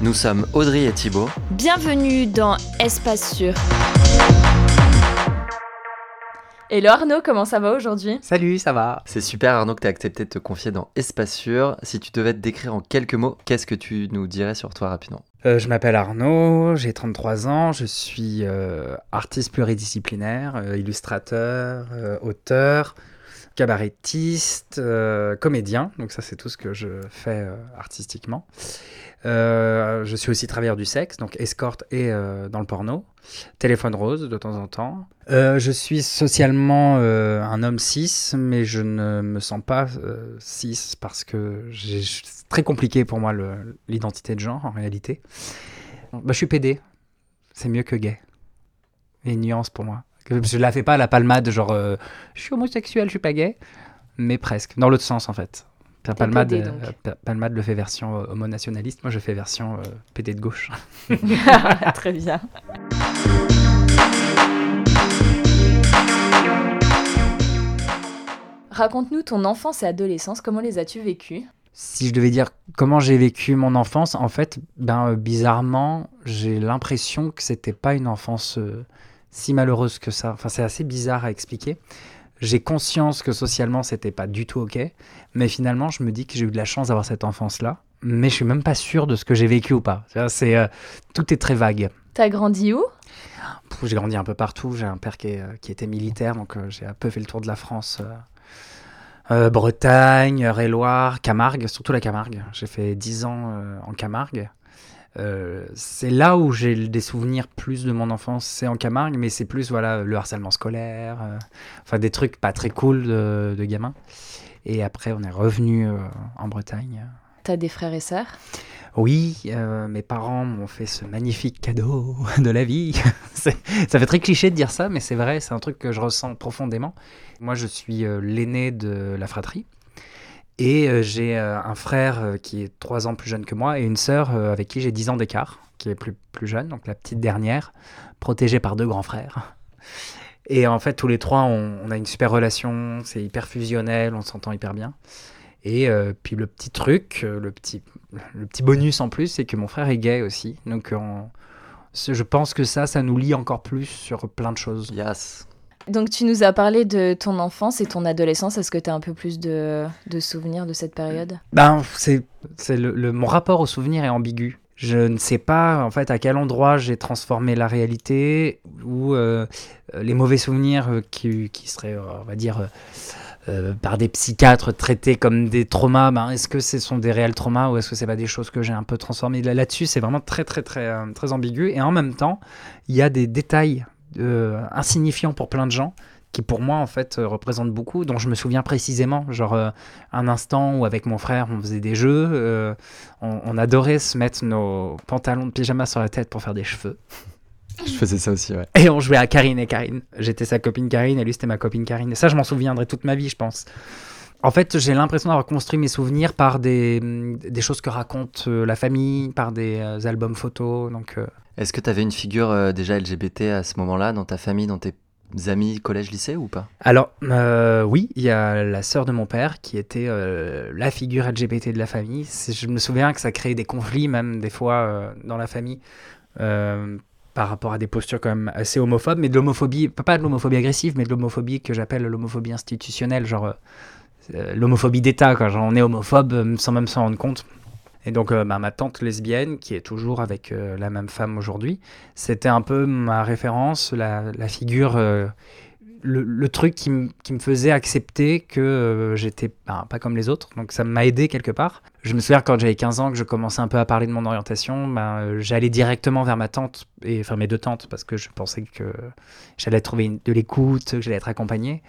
Nous sommes Audrey et Thibaut. Bienvenue dans Espace Sûr. Hello Arnaud, comment ça va aujourd'hui? Salut, ça va C'est super Arnaud que tu as accepté de te confier dans Espace Sûr. Si tu devais te décrire en quelques mots, qu'est-ce que tu nous dirais sur toi rapidement? Euh, Je m'appelle Arnaud, j'ai 33 ans, je suis euh, artiste pluridisciplinaire, euh, illustrateur, auteur, cabarettiste, comédien, donc ça c'est tout ce que je fais artistiquement. Euh, je suis aussi travailleur du sexe, donc escorte et euh, dans le porno. Téléphone rose de temps en temps. Euh, je suis socialement un homme cis, mais je ne me sens pas cis parce que c'est très compliqué pour moi l'identité de genre en réalité. Bah, je suis PD. C'est mieux que gay. Il y nuance pour moi. Je la fais pas à la palmade, genre je suis homosexuel, je suis pas gay, mais presque. Dans l'autre sens en fait. Palmade, euh, Palmade le fait version euh, homonationaliste, moi je fais version euh, PD de gauche. Très bien. Raconte-nous ton enfance et adolescence, comment les as-tu vécues? Si je devais dire comment j'ai vécu mon enfance, en fait, ben bizarrement, j'ai l'impression que c'était pas une enfance si malheureuse que ça. Enfin, c'est assez bizarre à expliquer. J'ai conscience que socialement, c'était pas du tout OK. Mais finalement, je me dis que j'ai eu de la chance d'avoir cette enfance-là. Mais je suis même pas sûr de ce que j'ai vécu ou pas. C'est, euh, tout est très vague. T'as grandi où? J'ai grandi un peu partout. J'ai un père qui, euh, qui était militaire, donc euh, j'ai un peu fait le tour de la France. Bretagne, Réloir, Camargue, surtout la Camargue. J'ai fait 10 ans en Camargue. Euh, c'est là où j'ai des souvenirs plus de mon enfance, c'est en Camargue, mais c'est plus voilà le harcèlement scolaire, euh, enfin des trucs pas très cool de, de gamin. Et après, on est revenu euh, en Bretagne. T'as des frères et sœurs? Oui, mes parents m'ont fait ce magnifique cadeau de la vie. ça fait très cliché de dire ça, mais c'est vrai, c'est un truc que je ressens profondément. Moi, je suis l'aîné de la fratrie. Et euh, j'ai euh, un frère euh, qui est trois ans plus jeune que moi et une sœur avec qui j'ai 10 ans d'écart, qui est plus, plus jeune, donc la petite dernière, protégée par deux grands frères. Et en fait, tous les trois, on, a une super relation, c'est hyper fusionnel, on s'entend hyper bien. Et puis le petit truc, le petit, le petit bonus en plus, c'est que mon frère est gay aussi. Donc je pense que ça, ça nous lie encore plus sur plein de choses. Yes. Donc tu nous as parlé de ton enfance et ton adolescence. Est-ce que tu as un peu plus de, souvenirs de cette période? Ben c'est le, mon rapport au souvenir est ambigu. Je ne sais pas en fait à quel endroit j'ai transformé la réalité ou euh, les mauvais souvenirs euh, qui, qui, seraient, euh, on va dire, par des psychiatres traités comme des traumas. Ben, est-ce que ce sont des réels traumas ou est-ce que c'est pas des choses que j'ai un peu transformées? Là-dessus, c'est vraiment très très très très ambigu. Et en même temps, il y a des détails euh, insignifiant pour plein de gens qui pour moi en fait euh, représente beaucoup, dont je me souviens précisément, genre euh, un instant où avec mon frère on faisait des jeux, on, adorait se mettre nos pantalons de pyjama sur la tête pour faire des cheveux. Je faisais ça aussi, ouais. Et on jouait à Karine et Karine. J'étais sa copine Karine et lui c'était ma copine Karine. Et ça je m'en souviendrai toute ma vie je pense. En fait, j'ai l'impression d'avoir construit mes souvenirs par des, des choses que raconte la famille, par des albums photos. Donc, est-ce que tu avais une figure euh, déjà LGBT à ce moment-là, dans ta famille, dans tes amis collège-lycée ou pas? Alors, euh, oui, il y a la sœur de mon père qui était euh, la figure LGBT de la famille. Je me souviens que ça créait des conflits, même des fois, dans la famille. par rapport à des postures quand même assez homophobes, mais de l'homophobie, pas de l'homophobie agressive, mais de l'homophobie que j'appelle l'homophobie institutionnelle, genre l'homophobie d'État, quand on est homophobe sans même s'en rendre compte. Et donc, euh, bah, ma tante lesbienne, qui est toujours avec euh, la même femme aujourd'hui, c'était un peu ma référence, la, figure, euh, le, truc qui, me faisait accepter que j'étais bah, pas comme les autres. Donc, ça m'a aidé quelque part. Je me souviens quand j'avais 15 ans que je commençais un peu à parler de mon orientation, bah, j'allais directement vers ma tante, et, enfin mes deux tantes, parce que je pensais que j'allais trouver de l'écoute, que j'allais être accompagné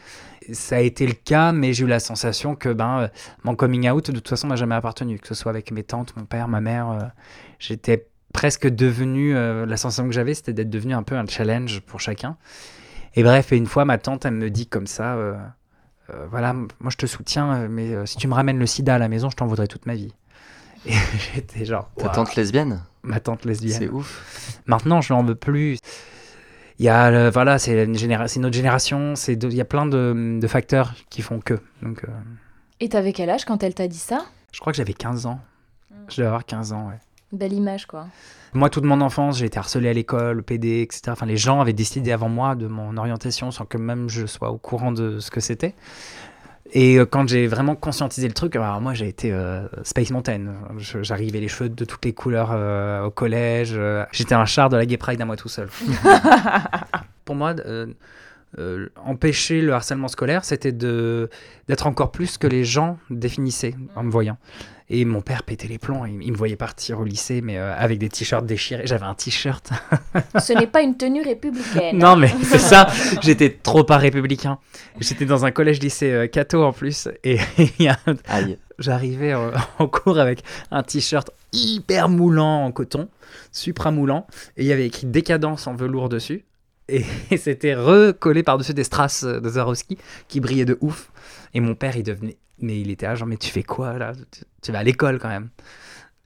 ça a été le cas, mais j'ai eu la sensation que ben, euh, mon coming out, de toute façon, m'a jamais appartenu, que ce soit avec mes tantes, mon père, ma mère. Euh, j'étais presque devenu, la sensation que j'avais, c'était d'être devenu un peu un challenge pour chacun. Et bref, et une fois, ma tante, elle me dit comme ça, voilà, moi je te soutiens, mais si tu me ramènes le sida à la maison, je t'en voudrais toute ma vie. Et j'étais genre. Ta tante lesbienne? Ma tante lesbienne. C'est ouf. Maintenant, je n'en veux plus. Il y a, voilà, c'est une, génération, une autre génération, il y a plein de, de, facteurs qui font que. Donc, euh... Et t'avais quel âge quand elle t'a dit ça? Je crois que j'avais 15 ans. Hmm. Je devais avoir 15 ans, ouais. Belle image, quoi. Moi, toute mon enfance, j'ai été harcelé à l'école, PD, etc. Enfin, les gens avaient décidé avant moi de mon orientation sans que même je sois au courant de ce que c'était. Et euh, quand j'ai vraiment conscientisé le truc, alors moi j'ai été euh, Space Mountain. J'arrivais les cheveux de toutes les couleurs euh, au collège. J'étais un char de la Gay Pride à moi tout seul. Pour moi, empêcher le harcèlement scolaire, c'était d'être encore plus que les gens définissaient en me voyant. Et mon père pétait les plombs. Il, me voyait partir au lycée, mais euh, avec des t-shirts déchirés. J'avais un t-shirt. Ce n'est pas une tenue républicaine. Non, mais c'est ça. J'étais trop pas républicain. J'étais dans un collège-lycée euh, Cato en plus. Et j'arrivais en, cours avec un t-shirt hyper moulant en coton, supra moulant. Et il y avait écrit décadence en velours dessus. Et, c'était recollé par-dessus des strass de Zarowski qui brillaient de ouf. Et mon père, il devenait mais il était là, genre, mais tu fais quoi là? Tu, vas à l'école quand même.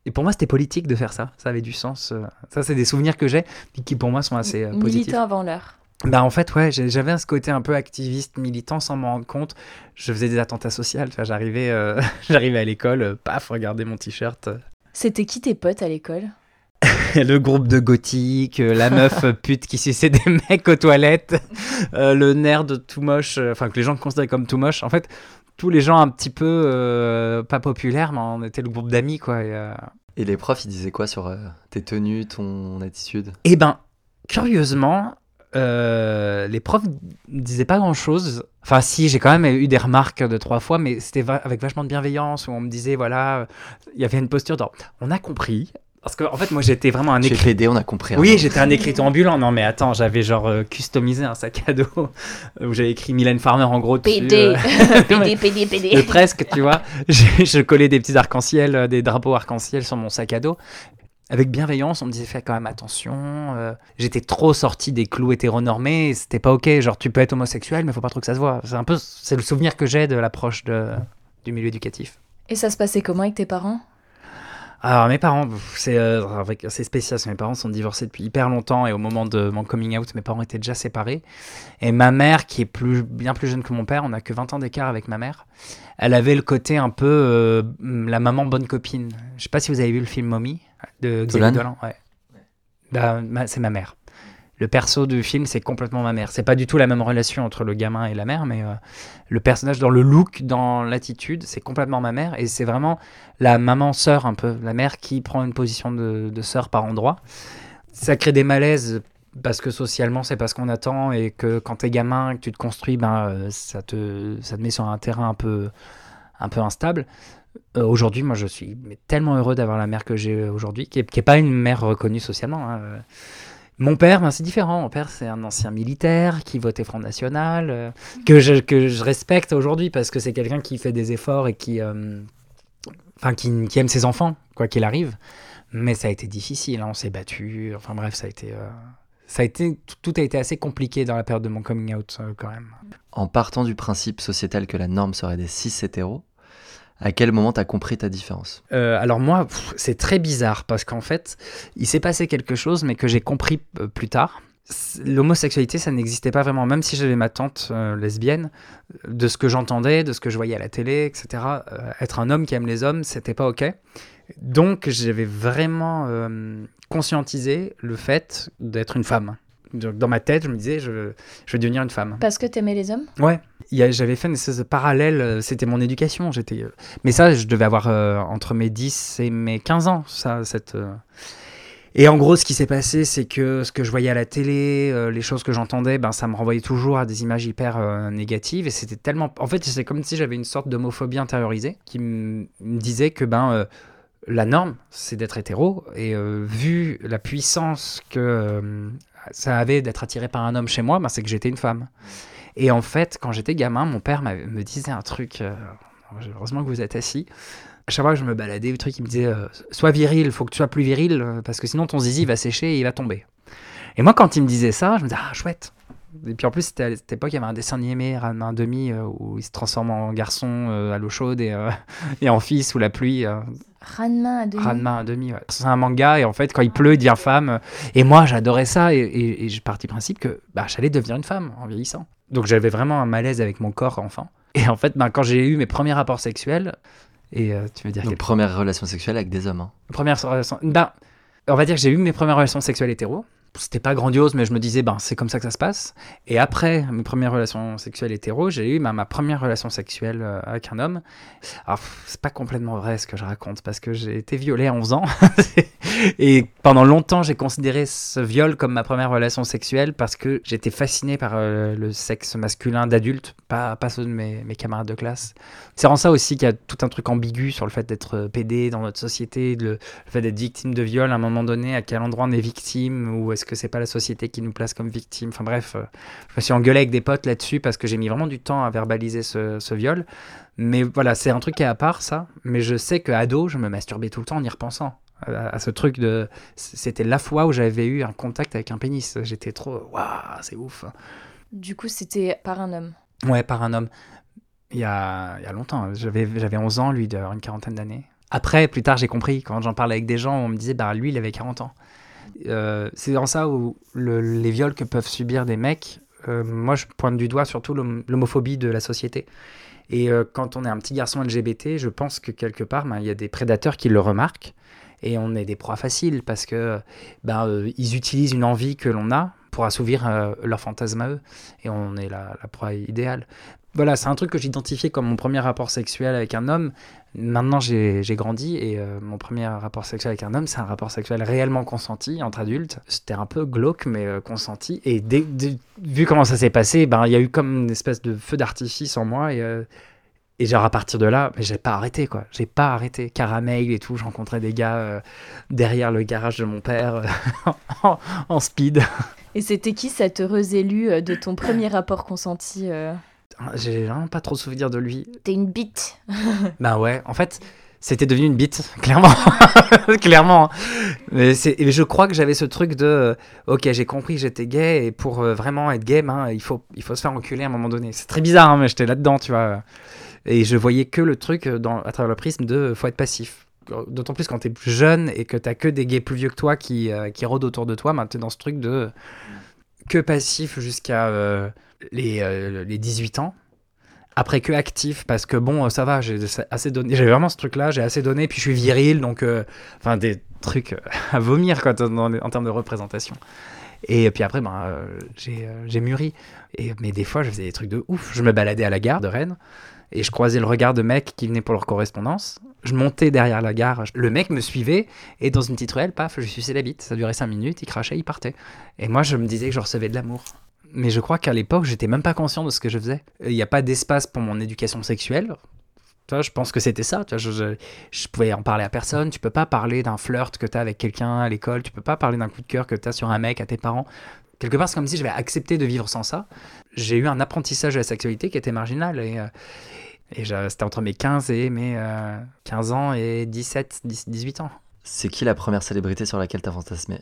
Et pour moi, c'était politique de faire ça. Ça avait du sens. Euh. Ça, c'est des souvenirs que j'ai, qui pour moi sont assez euh, positifs. Militant avant l'heure. Bah en fait, ouais, j'avais ce côté un peu activiste, militant, sans m'en rendre compte. Je faisais des attentats sociaux. J'arrivais euh, j'arrivais à l'école, paf, regardez mon t-shirt. C'était qui tes potes à l'école? le groupe de gothique, la meuf pute qui suçait des mecs aux toilettes, le nerd tout moche, enfin que les gens considéraient comme tout moche. En fait, tous les gens un petit peu euh, pas populaires, mais on était le groupe d'amis, quoi. Et, euh, les profs, ils disaient quoi sur euh, tes tenues, ton attitude? Eh ben, curieusement, les profs disaient pas grand-chose. Enfin, si, j'ai quand même eu des remarques de trois fois, mais c'était avec vachement de bienveillance, où on me disait, voilà, il y avait une posture dans, on a compris, parce qu'en en fait, moi, j'étais vraiment un écrivain. PD, on a compris. Oui, j'étais un écrivain ambulant. Non, mais attends, j'avais genre euh, customisé un sac à dos où j'avais écrit Mylène Farmer en gros. Dessus, PD, euh... PD, PD, PD. presque, tu vois. je collais des petits arcs-en-ciel, euh, des drapeaux arc-en-ciel sur mon sac à dos. Avec bienveillance, on me disait fais quand même attention. Euh, j'étais trop sorti des clous hétéronormés. C'était pas ok. Genre, tu peux être homosexuel, mais faut pas trop que ça se voit. C'est un peu, c'est le souvenir que j'ai de l'approche de, du milieu éducatif. Et ça se passait comment avec tes parents? Alors mes parents, c'est euh, spécial, mes parents sont divorcés depuis hyper longtemps et au moment de mon coming out, mes parents étaient déjà séparés. Et ma mère, qui est plus, bien plus jeune que mon père, on a que 20 ans d'écart avec ma mère, elle avait le côté un peu euh, la maman bonne copine. Je sais pas si vous avez vu le film Mommy de Xavier Dolan. Ouais. Bah, c'est ma mère le perso du film, c'est complètement ma mère. C'est pas du tout la même relation entre le gamin et la mère, mais euh, le personnage dans le look, dans l'attitude, c'est complètement ma mère. Et c'est vraiment la maman-sœur un peu, la mère qui prend une position de, de sœur par endroit. Ça crée des malaises parce que socialement, c'est pas ce qu'on attend et que quand t'es gamin, que tu te construis, ben, euh, ça, te, ça te met sur un terrain un peu, un peu instable. Euh, aujourd'hui, moi, je suis tellement heureux d'avoir la mère que j'ai aujourd'hui, qui n'est pas une mère reconnue socialement. Hein. Mon père, ben, c'est différent. Mon père, c'est un ancien militaire qui votait Front National, euh, que, je, que je respecte aujourd'hui parce que c'est quelqu'un qui fait des efforts et qui, euh, qui, aime ses enfants, quoi qu'il arrive. Mais ça a été difficile, hein. on s'est battu. Enfin bref, ça a été, euh, ça a été, tout a été assez compliqué dans la période de mon coming out quand même. En partant du principe sociétal que la norme serait des cis hétéros, à quel moment tu as compris ta différence? Euh, Alors moi, c'est très bizarre parce qu'en fait, il s'est passé quelque chose, mais que j'ai compris euh, plus tard. L'homosexualité, ça n'existait pas vraiment, même si j'avais ma tante euh, lesbienne, de ce que j'entendais, de ce que je voyais à la télé, etc. être un homme qui aime les hommes, c'était pas ok. Donc j'avais vraiment conscientisé le fait d'être une femme. Dans ma tête, je me disais, je, je vais devenir une femme. Parce que tu aimais les hommes? Ouais, j'avais fait une espèce de parallèle, euh, c'était mon éducation. J'étais, euh, mais ça, je devais avoir euh, entre mes 10 et mes 15 ans. Ça, cette, Et en gros, ce qui s'est passé, c'est que ce que je voyais à la télé, les choses que j'entendais, ben, ça me renvoyait toujours à des images hyper négatives. Et c'était tellement. En fait, c'est comme si j'avais une sorte d'homophobie intériorisée qui me disait que ben, la norme, c'est d'être hétéro. Et vu la puissance que ça avait d'être attiré par un homme chez moi, ben, c'est que j'étais une femme. Et en fait, quand j'étais gamin, mon père me disait un truc, euh, heureusement que vous êtes assis, À chaque fois que je me baladais, le truc, il me disait euh, Sois viril, faut que tu sois plus viril, euh, parce que sinon ton zizi va sécher et il va tomber. Et moi, quand il me disait ça, je me disais Ah, chouette. Et puis en plus, à cette époque, il y avait un dessin animé, Ranma demi, euh, où il se transforme en garçon à l'eau chaude et, et en fille sous la pluie. Ranma à demi. Ranma à demi, ouais. C'est un manga et en fait, quand il pleut, il devient femme. Et moi, j'adorais ça et, et, et j'ai parti du principe que bah, j'allais devenir une femme en vieillissant. Donc j'avais vraiment un malaise avec mon corps enfant. Et en fait, bah, quand j'ai eu mes premiers rapports sexuels, et euh, tu veux dire Donc, première relation sexuelle avec des hommes. hein. Première relation. Ben, on va dire que j'ai eu mes premières relations sexuelles hétéro. C'était pas grandiose, mais je me disais, ben, c'est comme ça que ça se passe. Et après mes premières relations sexuelles hétéro, j'ai eu ben, ma première relation sexuelle euh, avec un homme. Alors, c'est pas complètement vrai ce que je raconte, parce que j'ai été violé à 11 ans. et pendant longtemps, j'ai considéré ce viol comme ma première relation sexuelle, parce que j'étais fasciné par euh, le sexe masculin d'adulte, pas, pas ceux de mes, mes camarades de classe. C'est en ça aussi qu'il y a tout un truc ambigu sur le fait d'être euh, pédé dans notre société, le, le fait d'être victime de viol à un moment donné, à quel endroit on est victime, ou est-ce que c'est pas la société qui nous place comme victime. Enfin bref, euh, je me suis engueulé avec des potes là-dessus parce que j'ai mis vraiment du temps à verbaliser ce, ce viol. Mais voilà, c'est un truc qui est à part ça. Mais je sais qu'à ado, je me masturbais tout le temps en y repensant. À, à ce truc de. C'était la fois où j'avais eu un contact avec un pénis. J'étais trop. Waouh, c'est ouf. Du coup, c'était par un homme. Ouais, par un homme. Il y a, il y a longtemps. J'avais, j'avais 11 ans, lui, d'avoir une quarantaine d'années. Après, plus tard, j'ai compris. Quand j'en parlais avec des gens, on me disait, bah, lui, il avait 40 ans. Euh, c'est dans ça où le- les viols que peuvent subir des mecs, euh, moi, je pointe du doigt surtout l'hom- l'homophobie de la société. Et euh, quand on est un petit garçon LGBT, je pense que quelque part, ben, il y a des prédateurs qui le remarquent. Et on est des proies faciles parce que ben, ils utilisent une envie que l'on a pour assouvir euh, leur fantasme à eux. Et on est la proie idéale. Voilà, c'est un truc que j'identifiais comme mon premier rapport sexuel avec un homme. Maintenant, j'ai grandi et euh, mon premier rapport sexuel avec un homme, c'est un rapport sexuel réellement consenti entre adultes. C'était un peu glauque, mais euh, consenti. Et vu comment ça s'est passé, ben, il y a eu comme une espèce de feu d'artifice en moi. Et, euh, et genre à partir de là, j'ai pas arrêté quoi. J'ai pas arrêté. Caramel et tout, je rencontrais des gars derrière le garage de mon père en, en speed. Et c'était qui cet heureux élu euh, de ton premier rapport consenti J'ai vraiment pas trop souvenir de lui. T'es une bite. Bah ouais, en fait, c'était devenu une bite, clairement. clairement. Mais c'est- et je crois que j'avais ce truc de, euh, ok, j'ai compris que j'étais gay, et pour euh, vraiment être gay, ben, il, faut, il faut se faire enculer à un moment donné. C'est très bizarre, hein, mais j'étais là-dedans, tu vois. Et je voyais que le truc euh, dans, à travers le prisme de, faut être passif. D'autant plus quand t'es jeune et que t'as que des gays plus vieux que toi qui, euh, qui rôdent autour de toi, ben, t'es dans ce truc de que passif jusqu'à euh, les, euh, les 18 ans. Après que actif parce que bon euh, ça va j'ai assez donné j'ai vraiment ce truc là j'ai assez donné puis je suis viril donc euh, enfin des trucs euh, à vomir quoi dans- en termes de représentation. Et puis après ben j'ai mûri. Et mais des fois je faisais des trucs de ouf. Je me baladais à la gare de Rennes et je croisais le regard de mecs qui venaient pour leur correspondance. Je montais derrière la gare le mec me suivait et dans une petite ruelle paf je suçais la bite. Ça durait 5 minutes il crachait il partait. Et moi je me disais que je recevais de l'amour mais je crois qu'à l'époque, j'étais même pas conscient de ce que je faisais. Il n'y a pas d'espace pour mon éducation sexuelle. Tu vois, je pense que c'était ça. Tu vois, je, je, je pouvais en parler à personne. Tu peux pas parler d'un flirt que tu as avec quelqu'un à l'école. Tu peux pas parler d'un coup de cœur que tu as sur un mec à tes parents. Quelque part, c'est comme si j'avais accepté de vivre sans ça. J'ai eu un apprentissage de la sexualité qui était marginal. Et, euh, et je- c'était entre mes 15 et mes euh, 15 ans et 17, 10 18 ans. C'est qui la première célébrité sur laquelle t'as fantasmé?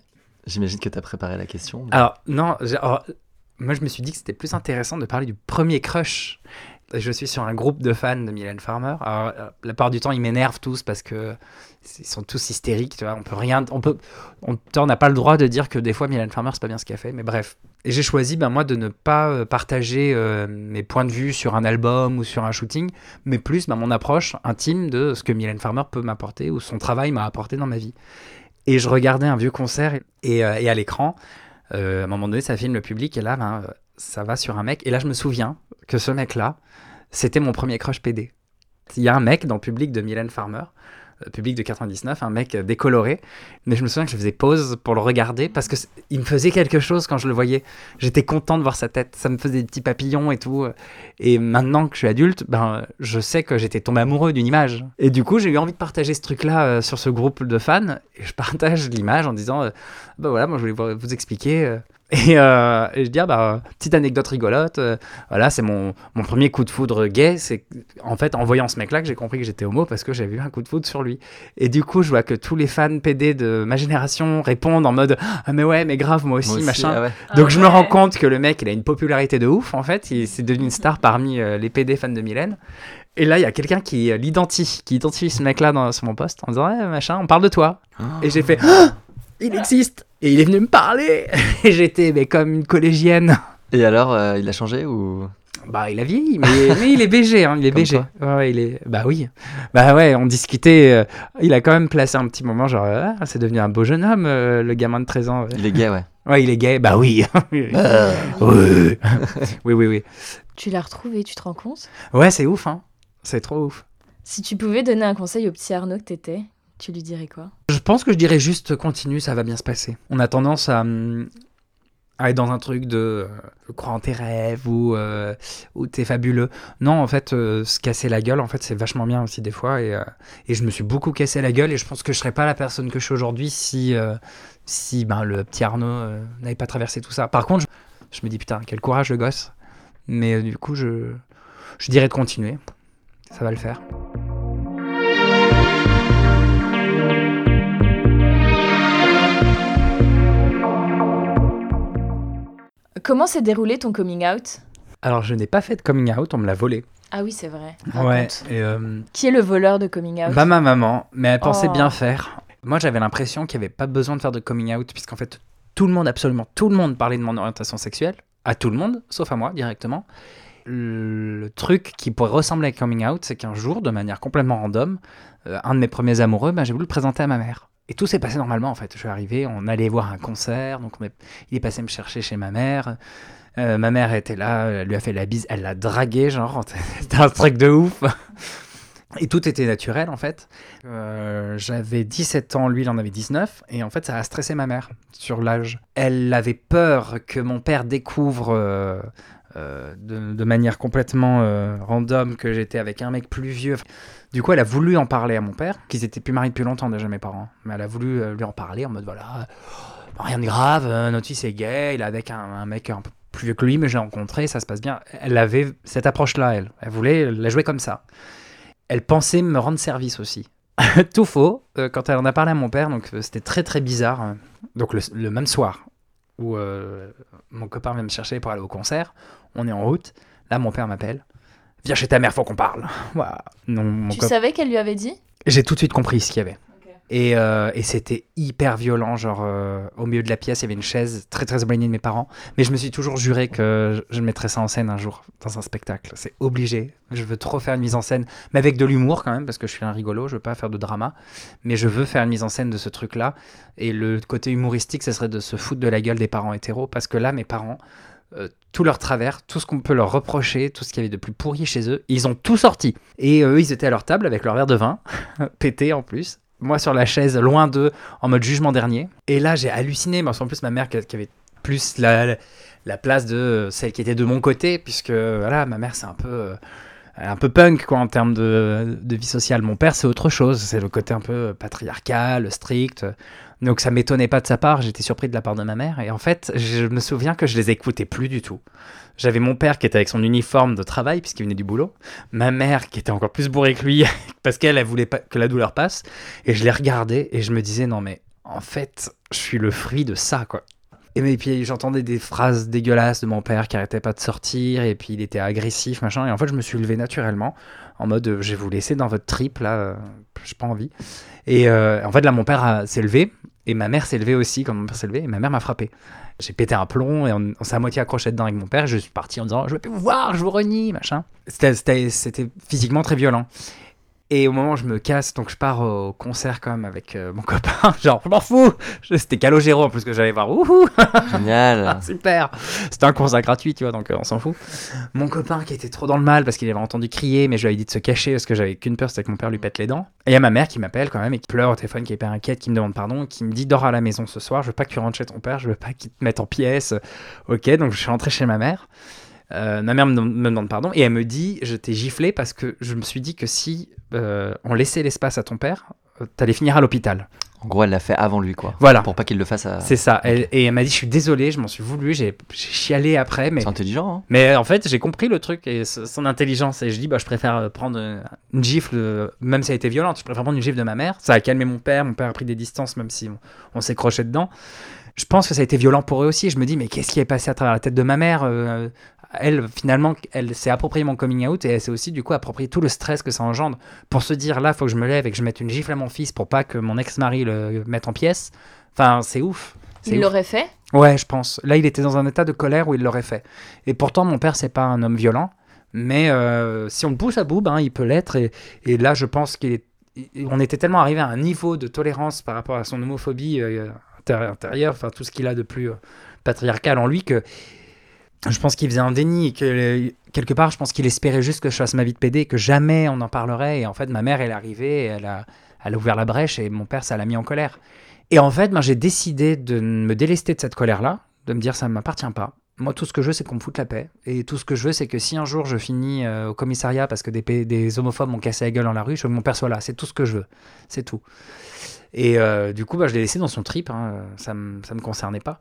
J'imagine que t'as préparé la question. mais- Alors, non, alors, moi je me suis dit que c'était plus intéressant de parler du premier crush. Je suis sur un groupe de fans de Mylène Farmer. Alors, euh, la part du temps, ils m'énervent tous parce que ils sont tous hystériques. Tu vois, on peut rien, on peut, on n'a pas le droit de dire que des fois Mylène Farmer c'est pas bien ce qu'elle fait. Mais bref, j'ai choisi ben moi de ne pas euh, partager euh, mes points de vue sur un album ou sur un shooting, mais plus ben, mon approche intime de ce que Mylène Farmer peut m'apporter ou son travail m'a apporté dans ma vie. Et je regardais un vieux concert et à l'écran. Euh, à un moment donné, ça filme le public et là, ben, ça va sur un mec. Et là, je me souviens que ce mec-là, c'était mon premier crush PD. Il y a un mec dans le public de Mylène Farmer, public de 99, un mec euh, décoloré. Mais je me souviens que je faisais pause pour le regarder parce que il me faisait quelque chose quand je le voyais. J'étais content de voir sa tête. Ça me faisait des petits papillons et tout. Et maintenant que je suis adulte, ben, je sais que j'étais tombé amoureux d'une image. Et du coup, j'ai eu envie de partager ce truc-là euh, sur ce groupe de fans. Et je partage l'image en disant, euh, bah voilà, moi je voulais vous- expliquer. euh, Et, euh, et je dis, ah bah, petite anecdote rigolote, euh, voilà, c'est mon, mon premier coup de foudre gay. C'est en fait en voyant ce mec-là que j'ai compris que j'étais homo parce que j'avais eu un coup de foudre sur lui. Et du coup, je vois que tous les fans PD de ma génération répondent en mode, ah mais ouais, mais grave, moi aussi, Moi aussi, machin. ah ouais. Donc Ah je me rends compte que le mec, il a une popularité de ouf, en fait. Il c'est devenu une star parmi euh, les PD fans de Mylène. Et là, il y a quelqu'un qui euh, l'identifie, qui identifie ce mec-là dans- sur mon poste en disant, ouais, machin, on parle de toi. Et j'ai fait, Ah, il existe Et il est venu me parler Et j'étais mais comme une collégienne. Et alors, euh, il a changé ou? Bah, il a vieilli, mais, mais il est BG, hein, il est Comme BG. quoi. Ouais, ouais, il est... Bah oui. Bah ouais, on discutait. euh, il a quand même placé un petit moment, genre, ah, c'est devenu un beau jeune homme, euh, le gamin de 13 ans. ouais. il est gay, ouais. Ouais, il est gay. Bah oui. oui, Euh, oui, oui, oui. oui. Tu l'as retrouvé, tu te rends compte? Ouais, c'est ouf, hein. C'est trop ouf. Si tu pouvais donner un conseil au petit Arnaud que t'étais, tu lui dirais quoi? Je pense que je dirais juste continue, ça va bien se passer. On a tendance à, hum, être dans un truc de euh, croire en tes rêves ou, euh, ou t'es fabuleux. Non, en fait, euh, se casser la gueule, en fait, c'est vachement bien aussi des fois. Et, euh, et je me suis beaucoup cassé la gueule et je pense que je serais pas la personne que je suis aujourd'hui si, si ben, le petit Arnaud n'avait pas traversé tout ça. Par contre, je, je me dis putain, quel courage le gosse. Mais du coup, je, je dirais de continuer. Ça va le faire. Comment s'est déroulé ton coming out? Alors, je n'ai pas fait de coming out, on me l'a volé. Ah oui, c'est vrai. Ouais, et euh, Qui est le voleur de coming out? Bah ma maman, mais elle pensait Oh. bien faire. Moi, j'avais l'impression qu'il n'y avait pas besoin de faire de coming out, puisqu'en fait, tout le monde, absolument tout le monde parlait de mon orientation sexuelle, à tout le monde, sauf à moi directement. Le truc qui pourrait ressembler à coming out, c'est qu'un jour, de manière complètement random, euh, un de mes premiers amoureux, bah, j'ai voulu le présenter à ma mère. Et tout s'est passé normalement en fait. Je suis arrivé, on allait voir un concert, donc il est passé me chercher chez ma mère. Euh, ma mère était là, elle lui a fait la bise, elle l'a dragué, genre, c'était un truc de ouf. Et tout était naturel en fait. Euh, J'avais 17 ans, lui il en avait 19, et en fait ça a stressé ma mère sur l'âge. Elle avait peur que mon père découvre euh, euh, de, manière complètement euh, random que j'étais avec un mec plus vieux. Du coup, elle a voulu en parler à mon père, qu'ils étaient plus mariés depuis longtemps déjà, mes parents. Mais elle a voulu euh, lui en parler en mode voilà, bah, rien de grave, notre fils est gay, il est avec un, mec un peu plus vieux que lui, mais j'ai rencontré, ça se passe bien. Elle avait cette approche-là, elle. Elle voulait la jouer comme ça. Elle pensait me rendre service aussi. Tout faux. Quand elle en a parlé à mon père, donc c'était très très bizarre. euh. Donc le, même soir où mon copain vient me chercher pour aller au concert, on est en route. Là, mon père m'appelle. Viens chez ta mère, faut qu'on parle. Non, mon Tu savais qu'elle lui avait dit? J'ai tout de suite compris ce qu'il y avait. Et, euh, et c'était hyper violent, genre euh, au milieu de la pièce, il y avait une chaise très très éloignée de mes parents. Mais je me suis toujours juré que je je mettrais ça en scène un jour dans un spectacle. C'est obligé. Je veux trop faire une mise en scène, mais avec de l'humour quand même, parce que je suis un rigolo, je veux pas faire de drama. Mais je veux faire une mise en scène de ce truc-là. Et le côté humoristique, ce serait de se foutre de la gueule des parents hétéros, parce que là, mes parents, euh, tout leur travers, tout ce qu'on peut leur reprocher, tout ce qu'il y avait de plus pourri chez eux, ils ont tout sorti. Et euh, eux, ils étaient à leur table avec leur verre de vin, pété en plus. Moi sur la chaise, loin d'eux, en mode jugement dernier. Et là, j'ai halluciné, parce qu'en plus, ma mère qui avait plus la, la place de celle qui était de mon côté, puisque voilà, ma mère, c'est un peu. euh, un peu punk quoi en termes de vie sociale. Mon père c'est autre chose, c'est le côté un peu patriarcal, strict. Donc ça m'étonnait pas de sa part, j'étais surpris de la part de ma mère. Et en fait, je me souviens que je les écoutais plus du tout. J'avais mon père qui était avec son uniforme de travail puisqu'il venait du boulot, ma mère qui était encore plus bourrée que lui parce qu'elle elle voulait pas que la douleur passe. Et je les regardais et je me disais non mais en fait je suis le fruit de ça quoi. Et puis j'entendais des phrases dégueulasses de mon père qui arrêtait pas de sortir et puis il était agressif machin et en fait je me suis levé naturellement en mode euh, je vais vous laisser dans votre trip là, euh, j'ai pas envie. Et euh, en fait là mon père s'est levé et ma mère s'est levée aussi quand mon père s'est levé et ma mère m'a frappé. J'ai pété un plomb et on, on s'est à moitié accroché dedans avec mon père. Je suis parti en disant je veux plus vous voir, je vous renie machin. C'était physiquement très violent. Et au moment où je me casse, donc je pars au concert quand même avec euh, mon copain. Genre, je m'en fous. C'était Calogero en plus que j'allais voir. Wouhou Génial. Super C'était un concert gratuit, tu vois, donc euh, on s'en fout. Mon copain qui était trop dans le mal parce qu'il avait entendu crier, mais je lui avais dit de se cacher parce que j'avais qu'une peur, c'était que mon père lui pète les dents. Et il y a ma mère qui m'appelle quand même et qui pleure au téléphone, qui est hyper inquiète, qui me demande pardon, qui me dit dors à la maison ce soir, je veux pas que tu rentres chez ton père, je veux pas qu'il te mette en pièces. Ok, donc je suis rentré chez ma mère. Euh, ma mère me, me demande pardon et elle me dit je t'ai giflé parce que je me suis dit que si euh, on laissait l'espace à ton père t'allais finir à l'hôpital. En gros, elle l'a fait avant lui, quoi. Voilà. Pour pas qu'il le fasse à. C'est ça. Elle- et elle m'a dit, je suis désolé, je m'en suis voulu, j'ai chialé après, mais C'est intelligent, hein. Mais en fait, j'ai compris le truc et son intelligence. Et je dis, bah, je préfère euh, prendre euh, une gifle, euh, même si elle était violente, je préfère prendre une gifle de ma mère. Ça a calmé mon père. Mon père a pris des distances, même si on, on s'est croché dedans. Je pense que ça a été violent pour eux aussi. Je me dis, mais qu'est-ce qui est passé à travers la tête de ma mère Euh, Elle, finalement, elle s'est approprié mon coming out et elle s'est aussi, du coup, approprié tout le stress que ça engendre pour se dire, là, faut que je me lève et que je mette une gifle à mon fils pour pas que mon ex-mari le mette en pièces. Enfin, c'est ouf. Il l'aurait fait? Ouais, je pense. Là, il était dans un état de colère où il l'aurait fait. Et pourtant, mon père, c'est pas un homme violent. Mais euh, si on le pousse à bout, ben, il peut l'être. Et, et là, je pense qu'il est. il- On était tellement arrivé à un niveau de tolérance par rapport à son homophobie euh, intérie- intérieure, enfin tout ce qu'il a de plus euh, patriarcal en lui, que je pense qu'il faisait un déni et que quelque part, je pense qu'il espérait juste que je fasse ma vie de PD, que jamais on en parlerait. Et en fait, ma mère, elle est arrivée, elle a, ouvert la brèche et mon père, ça l'a mis en colère. Et en fait, ben, j'ai décidé de me délester de cette colère-là, de me dire ça ne m'appartient pas. Moi, tout ce que je veux, c'est qu'on me foute la paix. Et tout ce que je veux, c'est que si un jour je finis euh, au commissariat parce que des, des homophobes m'ont cassé la gueule dans la rue, je veux que mon père soit là. C'est tout ce que je veux. C'est tout. Et euh, du coup, bah, je l'ai laissé dans son trip. hein. Ça ne me concernait pas.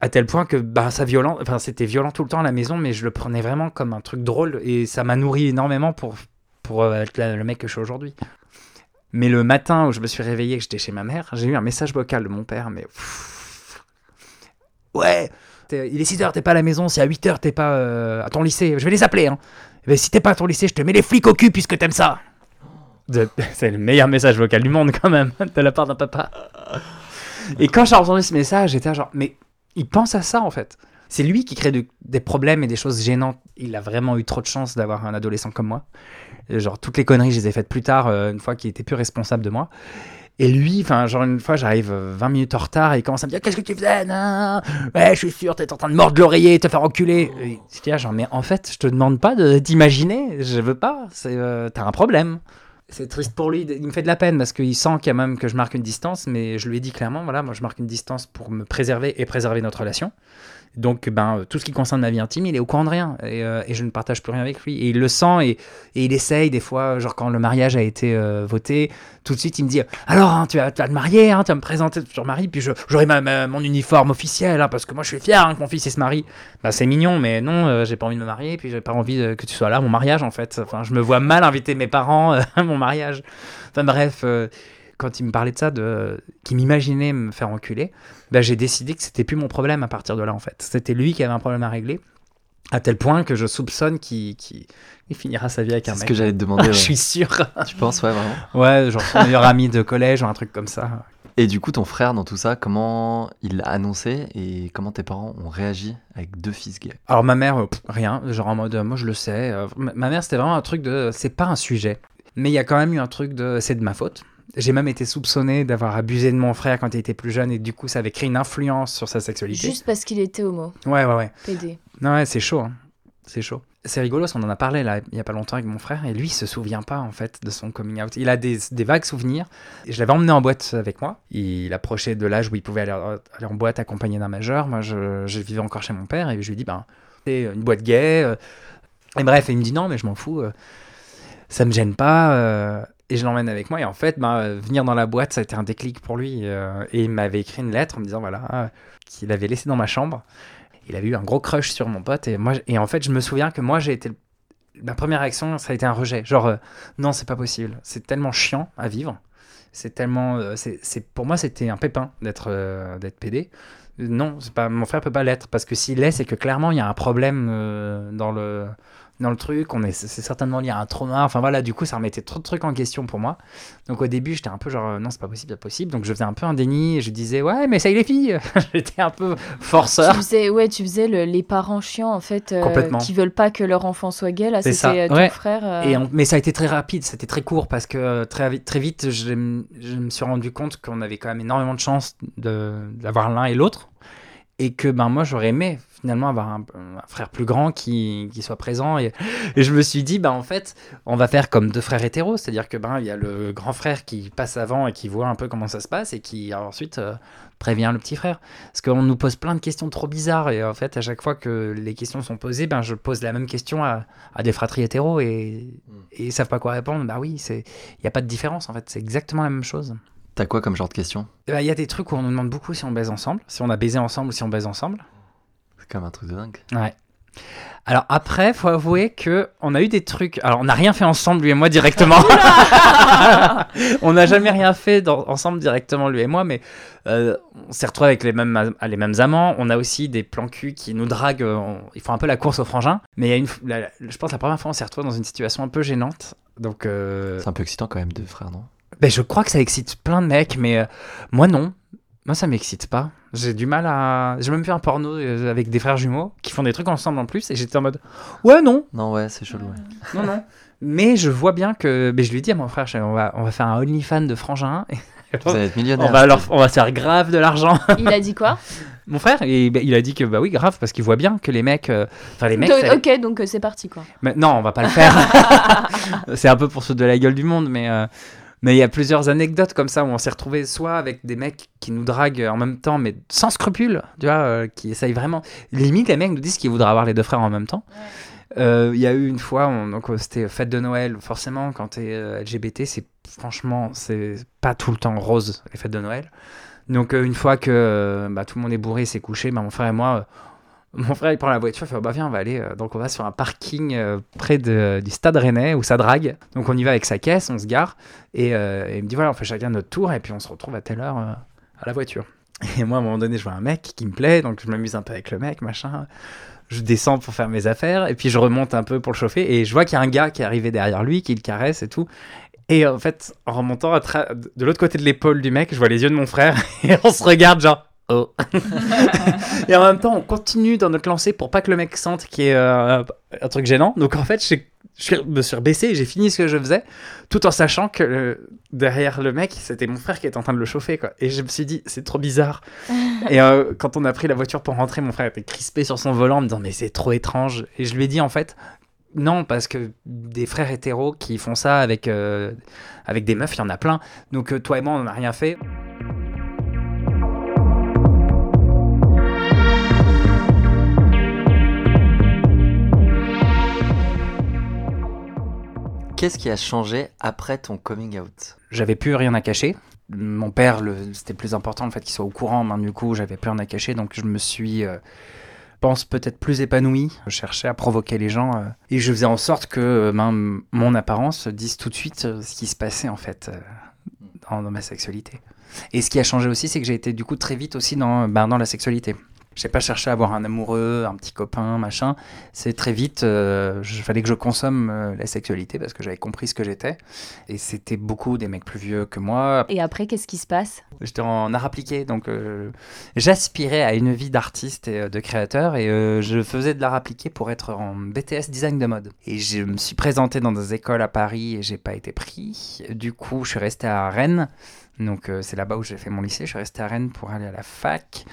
À tel point que bah, ça violent, c'était violent tout le temps à la maison, mais je le prenais vraiment comme un truc drôle. Et ça m'a nourri énormément pour, pour euh, être la- le mec que je suis aujourd'hui. Mais le matin où je me suis réveillé, que j'étais chez ma mère, j'ai eu un message vocal de mon père, mais... Ouais, il est 6h, t'es pas à la maison, si à 8h t'es pas euh, à ton lycée, je vais les appeler. Hein. Mais si t'es pas à ton lycée, je te mets les flics au cul puisque t'aimes ça. C'est le meilleur message vocal du monde quand même, de la part d'un papa. Et quand j'ai entendu ce message, j'étais genre, mais il pense à ça en fait. C'est lui qui crée de- des problèmes et des choses gênantes. Il a vraiment eu trop de chance d'avoir un adolescent comme moi. Et genre, toutes les conneries, je les ai faites plus tard, euh, une fois qu'il était plus responsable de moi. Et lui, enfin, genre, une fois, j'arrive euh, 20 minutes en retard et il commence à me dire Qu'est-ce que tu faisais je suis sûr, t'es en train de mordre l'oreiller et te faire enculer. J'étais là, genre, mais en fait, je te demande pas de t'imaginer, je veux pas, euh, t'as un problème. C'est triste pour lui, il me fait de la peine parce qu'il sent quand même que je marque une distance, mais je lui ai dit clairement voilà, moi je marque une distance pour me préserver et préserver notre relation. Donc, ben, euh, tout ce qui concerne ma vie intime, il est au courant de rien. Et, euh, et je ne partage plus rien avec lui. Et il le sent et, et il essaye, des fois, genre quand le mariage a été euh, voté, tout de suite, il me dit Alors, hein, tu, vas, te marier, hein, tu vas me présenter sur mari, puis j'aurai mon uniforme officiel, hein, parce que moi, je suis fier que mon fils il se marie. Bah, c'est mignon, mais non, j'ai pas envie de me marier, puis j'ai pas envie que tu sois là mon mariage, en fait. Enfin, je me vois mal inviter mes parents à mon mariage. Enfin, bref. Quand il me parlait de ça, de, qu'il m'imaginait me faire enculer, bah, j'ai décidé que c'était plus mon problème à partir de là en fait. C'était lui qui avait un problème à régler, à tel point que je soupçonne qu'il, qu'il- il finira sa vie avec un C'est ce mec. que j'allais te demander. je suis sûr. Tu penses, ouais, vraiment? ouais, genre son meilleur ami de collège ou un truc comme ça. Et du coup, ton frère, dans tout ça, comment il l'a annoncé et comment tes parents ont réagi avec deux fils gays? Alors ma mère, pff, rien, genre en mode, euh, moi je le sais. euh, ma mère, c'était vraiment un truc de, c'est pas un sujet. Mais il y a quand même eu un truc de, c'est de ma faute. J'ai même été soupçonné d'avoir abusé de mon frère quand il était plus jeune et du coup ça avait créé une influence sur sa sexualité. Juste parce qu'il était homo. Ouais, ouais, ouais. PD. Non, ouais, c'est chaud. hein. C'est chaud. C'est rigolo, qu'on en a parlé là, il y a pas longtemps avec mon frère, et lui, il se souvient pas en fait de son coming out. Il a des, des vagues souvenirs. Je l'avais emmené en boîte avec moi. Il approchait de l'âge où il pouvait aller, aller en boîte accompagné d'un majeur. Moi, je, je vivais encore chez mon père, et je lui ai dit, ben, c'est une boîte gay. euh. Et bref, et il me dit, non, mais je m'en fous. euh, Ça me gêne pas. euh. Et je l'emmène avec moi. Et en fait, euh, venir dans la boîte, ça a été un déclic pour lui. euh. Et il m'avait écrit une lettre en me disant, voilà, qu'il avait laissé dans ma chambre il avait eu un gros crush sur mon pote et moi et en fait je me souviens que moi j'ai été ma première réaction ça a été un rejet genre euh, non c'est pas possible c'est tellement chiant à vivre c'est tellement euh, c'est pour moi c'était un pépin d'être d'être PD non pas mon frère peut pas l'être parce que s'il l'est c'est que clairement il y a un problème dans le dans le truc on est c'est certainement lié à un trauma enfin voilà du coup ça remettait trop de trucs en question pour moi donc au début j'étais un peu genre euh, non c'est pas possible c'est pas possible donc je faisais un peu un déni et je disais ouais mais ça y est les filles j'étais un peu forceur Tu faisais, ouais, tu faisais le- les parents chiants en fait, euh, qui veulent pas que leur enfant soit gay. Là, c'était euh, ton ouais. frère. euh, Et on- mais ça a été très rapide, c'était très court parce que très vite, très vite je, me suis rendu compte qu'on avait quand même énormément de chance de- d'avoir l'un et l'autre. et que ben moi j'aurais aimé finalement avoir un, un frère plus grand qui, qui soit présent. Et, et je me suis dit ben en fait on va faire comme deux frères hétéros. C'est-à-dire que ben il y a le grand frère qui passe avant et qui voit un peu comment ça se passe et qui ensuite euh, prévient le petit frère. Parce qu'on nous pose plein de questions trop bizarres. Et en fait à chaque fois que les questions sont posées ben je pose la même question à, à des fratries hétéros et, et ils savent pas quoi répondre. Bah oui il y a pas de différence en fait. C'est exactement la même chose. T'as quoi comme genre de question Eh ben, il y a des trucs où on nous demande beaucoup si on baise ensemble, si on a baisé ensemble ou si on baise ensemble. Comme un truc de dingue. Ouais. Alors après, faut avouer que on a eu des trucs. Alors on n'a rien fait ensemble lui et moi directement. on n'a jamais rien fait dans- ensemble directement lui et moi, mais euh, on s'est retrouvés avec les mêmes les mêmes amants. On a aussi des plans cul qui nous draguent. on- ils font un peu la course au frangin. Mais il y a une, f- la- la- je pense la première fois on s'est retrouvés dans une situation un peu gênante. Donc euh, C'est un peu excitant quand même, deux frères, non? Ben, je crois que ça excite plein de mecs, mais euh, moi non. Moi ça m'excite pas. J'ai du mal à. J'ai même fait un porno euh, avec des frères jumeaux qui font des trucs ensemble en plus et j'étais en mode ouais non Non, ouais, c'est chelou. ouais. non non. Mais je vois bien que. Mais je lui dis à mon frère, on va on va faire un OnlyFans de frangin. et Vous allez être millionnaire. on va alors on va se faire grave de l'argent. Il a dit quoi? Mon frère et, ben, il a dit que bah oui grave parce qu'il voit bien que les mecs. euh, Enfin les mecs. Donc, ça- Ok, donc euh, c'est parti quoi. mais non, on va pas le faire. c'est un peu pour se de la gueule du monde, mais euh, mais il y a plusieurs anecdotes comme ça où on s'est retrouvé soit avec des mecs qui nous draguent en même temps, mais sans scrupule, tu vois, euh, qui essayent vraiment. Limite, les mecs nous disent qu'ils voudraient avoir les deux frères en même temps. Euh, Il y a eu une fois, on- donc euh, c'était fête de Noël. Forcément, quand t'es euh, LGBT, c'est franchement, c'est pas tout le temps rose les fêtes de Noël. Donc une fois que bah, tout le monde est bourré, c'est couché, bah, mon frère et moi. Mon frère, il prend la voiture, il fait oh, bah viens, on va aller. euh, Donc on va sur un parking euh, près de- du stade rennais où ça drague. Donc on y va avec sa caisse, on se gare et, euh, il me dit voilà, on fait chacun notre tour et puis on se retrouve à telle heure à la voiture. Et moi, à un moment donné, je vois un mec qui me plaît, donc je m'amuse un peu avec le mec, machin. Je descends pour faire mes affaires et puis je remonte un peu pour le chauffer et je vois qu'il y a un gars qui est arrivé derrière lui, qui le caresse et tout. Et en fait, en remontant de l'autre côté de l'épaule du mec, je vois les yeux de mon frère et on se regarde genre. Oh. et en même temps, on continue dans notre lancée pour pas que le mec sente qu'il y ait euh, un truc gênant. Donc en fait, je me suis rebaissé et j'ai fini ce que je faisais, tout en sachant que le- derrière le mec, c'était mon frère qui était en train de le chauffer. Quoi. Et je me suis dit, c'est trop bizarre. et euh, quand on a pris la voiture pour rentrer, mon frère était crispé sur son volant en me disant, mais c'est trop étrange. Et je lui ai dit, en fait, non, parce que des frères hétéros qui font ça avec, euh, avec des meufs, il y en a plein. Donc euh, toi et moi, on n'a rien fait. Qu'est-ce qui a changé après ton coming out? J'avais plus rien à cacher. Mon père, c'était plus important le fait qu'il soit au courant. Ben, du coup, j'avais plus rien à cacher, donc je me suis, euh, pense peut-être plus épanoui. Je cherchais à provoquer les gens euh, et je faisais en sorte que euh, ben, mon apparence dise tout de suite euh, ce qui se passait en fait dans, dans ma sexualité. Et ce qui a changé aussi, c'est que j'ai été du coup très vite aussi dans, ben, dans la sexualité. J'ai pas cherché à avoir un amoureux, un petit copain, machin. C'est très vite, euh, je fallait que je consomme euh, la sexualité parce que j'avais compris ce que j'étais. Et c'était beaucoup des mecs plus vieux que moi. Et après, qu'est-ce qui se passe? J'étais en art appliqué, donc euh, j'aspirais à une vie d'artiste et euh, de créateur et euh, je faisais de l'art appliqué pour être en BTS design de mode. Et je me suis présenté dans des écoles à Paris et j'ai pas été pris. Du coup, je suis resté à Rennes. Donc euh, c'est là-bas où j'ai fait mon lycée. Je suis resté à Rennes pour aller à la fac.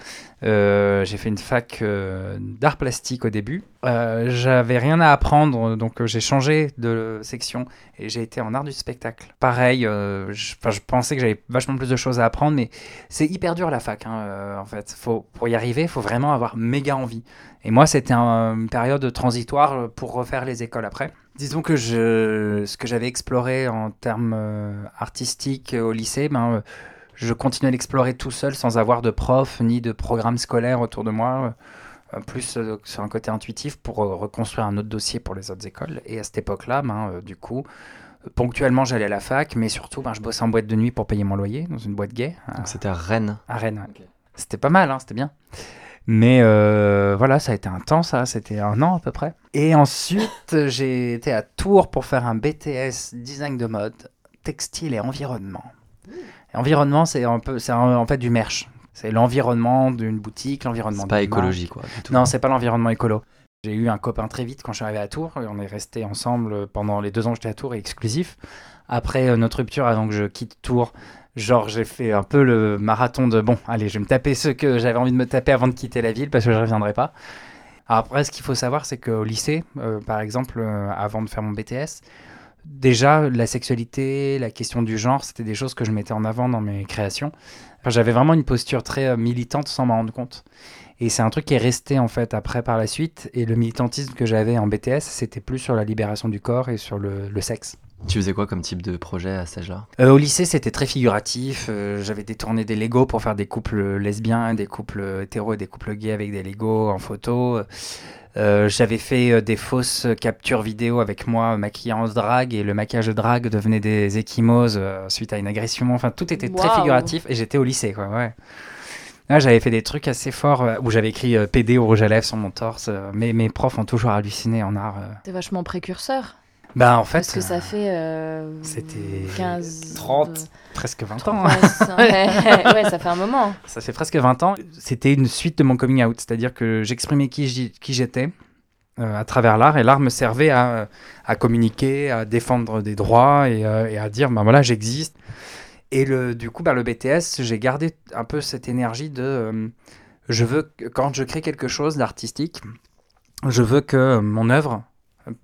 Euh, j'ai fait une fac euh, d'art plastique au début. J'avais rien à apprendre, donc j'ai changé de section et j'ai été en art du spectacle. Pareil, je, pensais que j'avais vachement plus de choses à apprendre, mais c'est hyper dur la fac. hein, en fait, faut, pour y arriver, il faut vraiment avoir méga envie. Et moi, c'était un- une période transitoire pour refaire les écoles après. Disons que je, ce que j'avais exploré en termes euh, artistiques euh, au lycée, ben, euh, je continuais à l'explorer tout seul sans avoir de prof ni de programme scolaire autour de moi. plus sur un côté intuitif pour reconstruire un autre dossier pour les autres écoles. Et à cette époque-là, ben, du coup, ponctuellement, j'allais à la fac, mais surtout, ben, je bossais en boîte de nuit pour payer mon loyer, dans une boîte gay, à, c'était à Rennes. à Rennes. ouais. C'était pas mal, hein, c'était bien. Mais euh, voilà, ça a été un temps, ça, c'était un an à peu près. Et ensuite, j'ai été à Tours pour faire un BTS design de mode, textile et environnement. Et environnement, c'est un peu, c'est en fait du merch. C'est l'environnement d'une boutique, l'environnement C'est pas écologie, quoi. du tout. Non, c'est pas l'environnement écolo. J'ai eu un copain très vite quand je suis arrivé à Tours. et On est resté ensemble pendant les deux ans que j'étais à Tours et exclusif. Après euh, notre rupture, avant que je quitte Tours, Genre, j'ai fait un peu le marathon de bon, allez, je vais me taper ce que j'avais envie de me taper avant de quitter la ville parce que je ne reviendrai pas. après, ce qu'il faut savoir, c'est qu'au lycée, euh, par exemple, euh, avant de faire mon BTS, déjà, la sexualité, la question du genre, c'était des choses que je mettais en avant dans mes créations. J'avais vraiment une posture très euh, militante sans m'en rendre compte. Et c'est un truc qui est resté en fait après par la suite. Et le militantisme que j'avais en BTS, c'était plus sur la libération du corps et sur le sexe. Tu faisais quoi comme type de projet à cet âge-là? Euh, Au lycée, c'était très figuratif. Euh, j'avais détourné des Lego pour faire des couples lesbiens, des couples hétéros et des couples gays avec des Lego en photo. Euh, j'avais fait des fausses captures vidéo avec moi maquillée en drague et le maquillage de drague devenait des échymoses suite à une agression. Enfin, tout était très figuratif et j'étais au lycée, quoi. Ouais. Là, j'avais fait des trucs assez forts où j'avais écrit PD au rouge à lèvres sur mon torse. mais mes profs ont toujours halluciné en art. T'es vachement précurseur. Bah en fait. Parce que ça fait. Euh, c'était 15. 30, presque 20 ans. Ouais, ça fait un moment. Ça fait presque 20 ans. C'était une suite de mon coming out, c'est-à-dire que j'exprimais qui j'étais euh, à travers l'art et l'art me servait à, à, communiquer, à défendre des droits et, euh, et à dire ben voilà, j'existe. Et le, du coup, bah, le BTS, j'ai gardé un peu cette énergie de. je veux, quand je crée quelque chose d'artistique, je veux que mon œuvre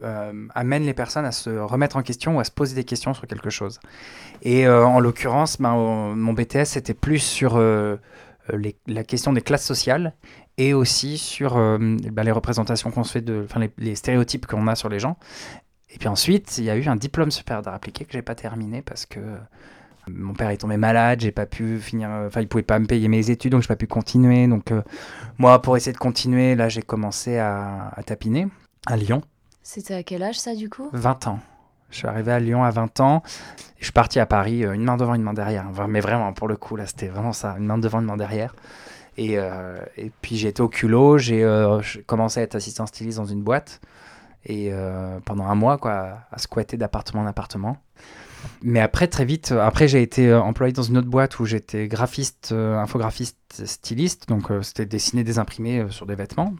euh, amène les personnes à se remettre en question ou à se poser des questions sur quelque chose. Et euh, en l'occurrence, ben, mon BTS c'était plus sur euh, la question des classes sociales et aussi sur ben, les représentations qu'on se fait, de, les, les stéréotypes qu'on a sur les gens. Et puis ensuite, il y a eu un diplôme super d'art appliqué que j'ai pas terminé parce que mon père est tombé malade, j'ai pas pu finir, enfin il pouvait pas me payer mes études, donc j'ai pas pu continuer. Donc moi, pour essayer de continuer, là j'ai commencé à tapiner à Lyon. C'était à quel âge ça du coup? 20 ans. Je suis arrivé à Lyon à 20 ans. Je suis parti à Paris, euh, une main devant, une main derrière. Mais vraiment, pour le coup, là, c'était vraiment ça, une main devant, une main derrière. Et, euh, et puis été au culot, j'ai euh, commencé à être assistant styliste dans une boîte. Et pendant un mois, quoi, à squatter d'appartement en appartement. Mais après, très vite, après, j'ai été employé dans une autre boîte où j'étais graphiste, infographiste, styliste. Donc, c'était dessiner des imprimés sur des vêtements.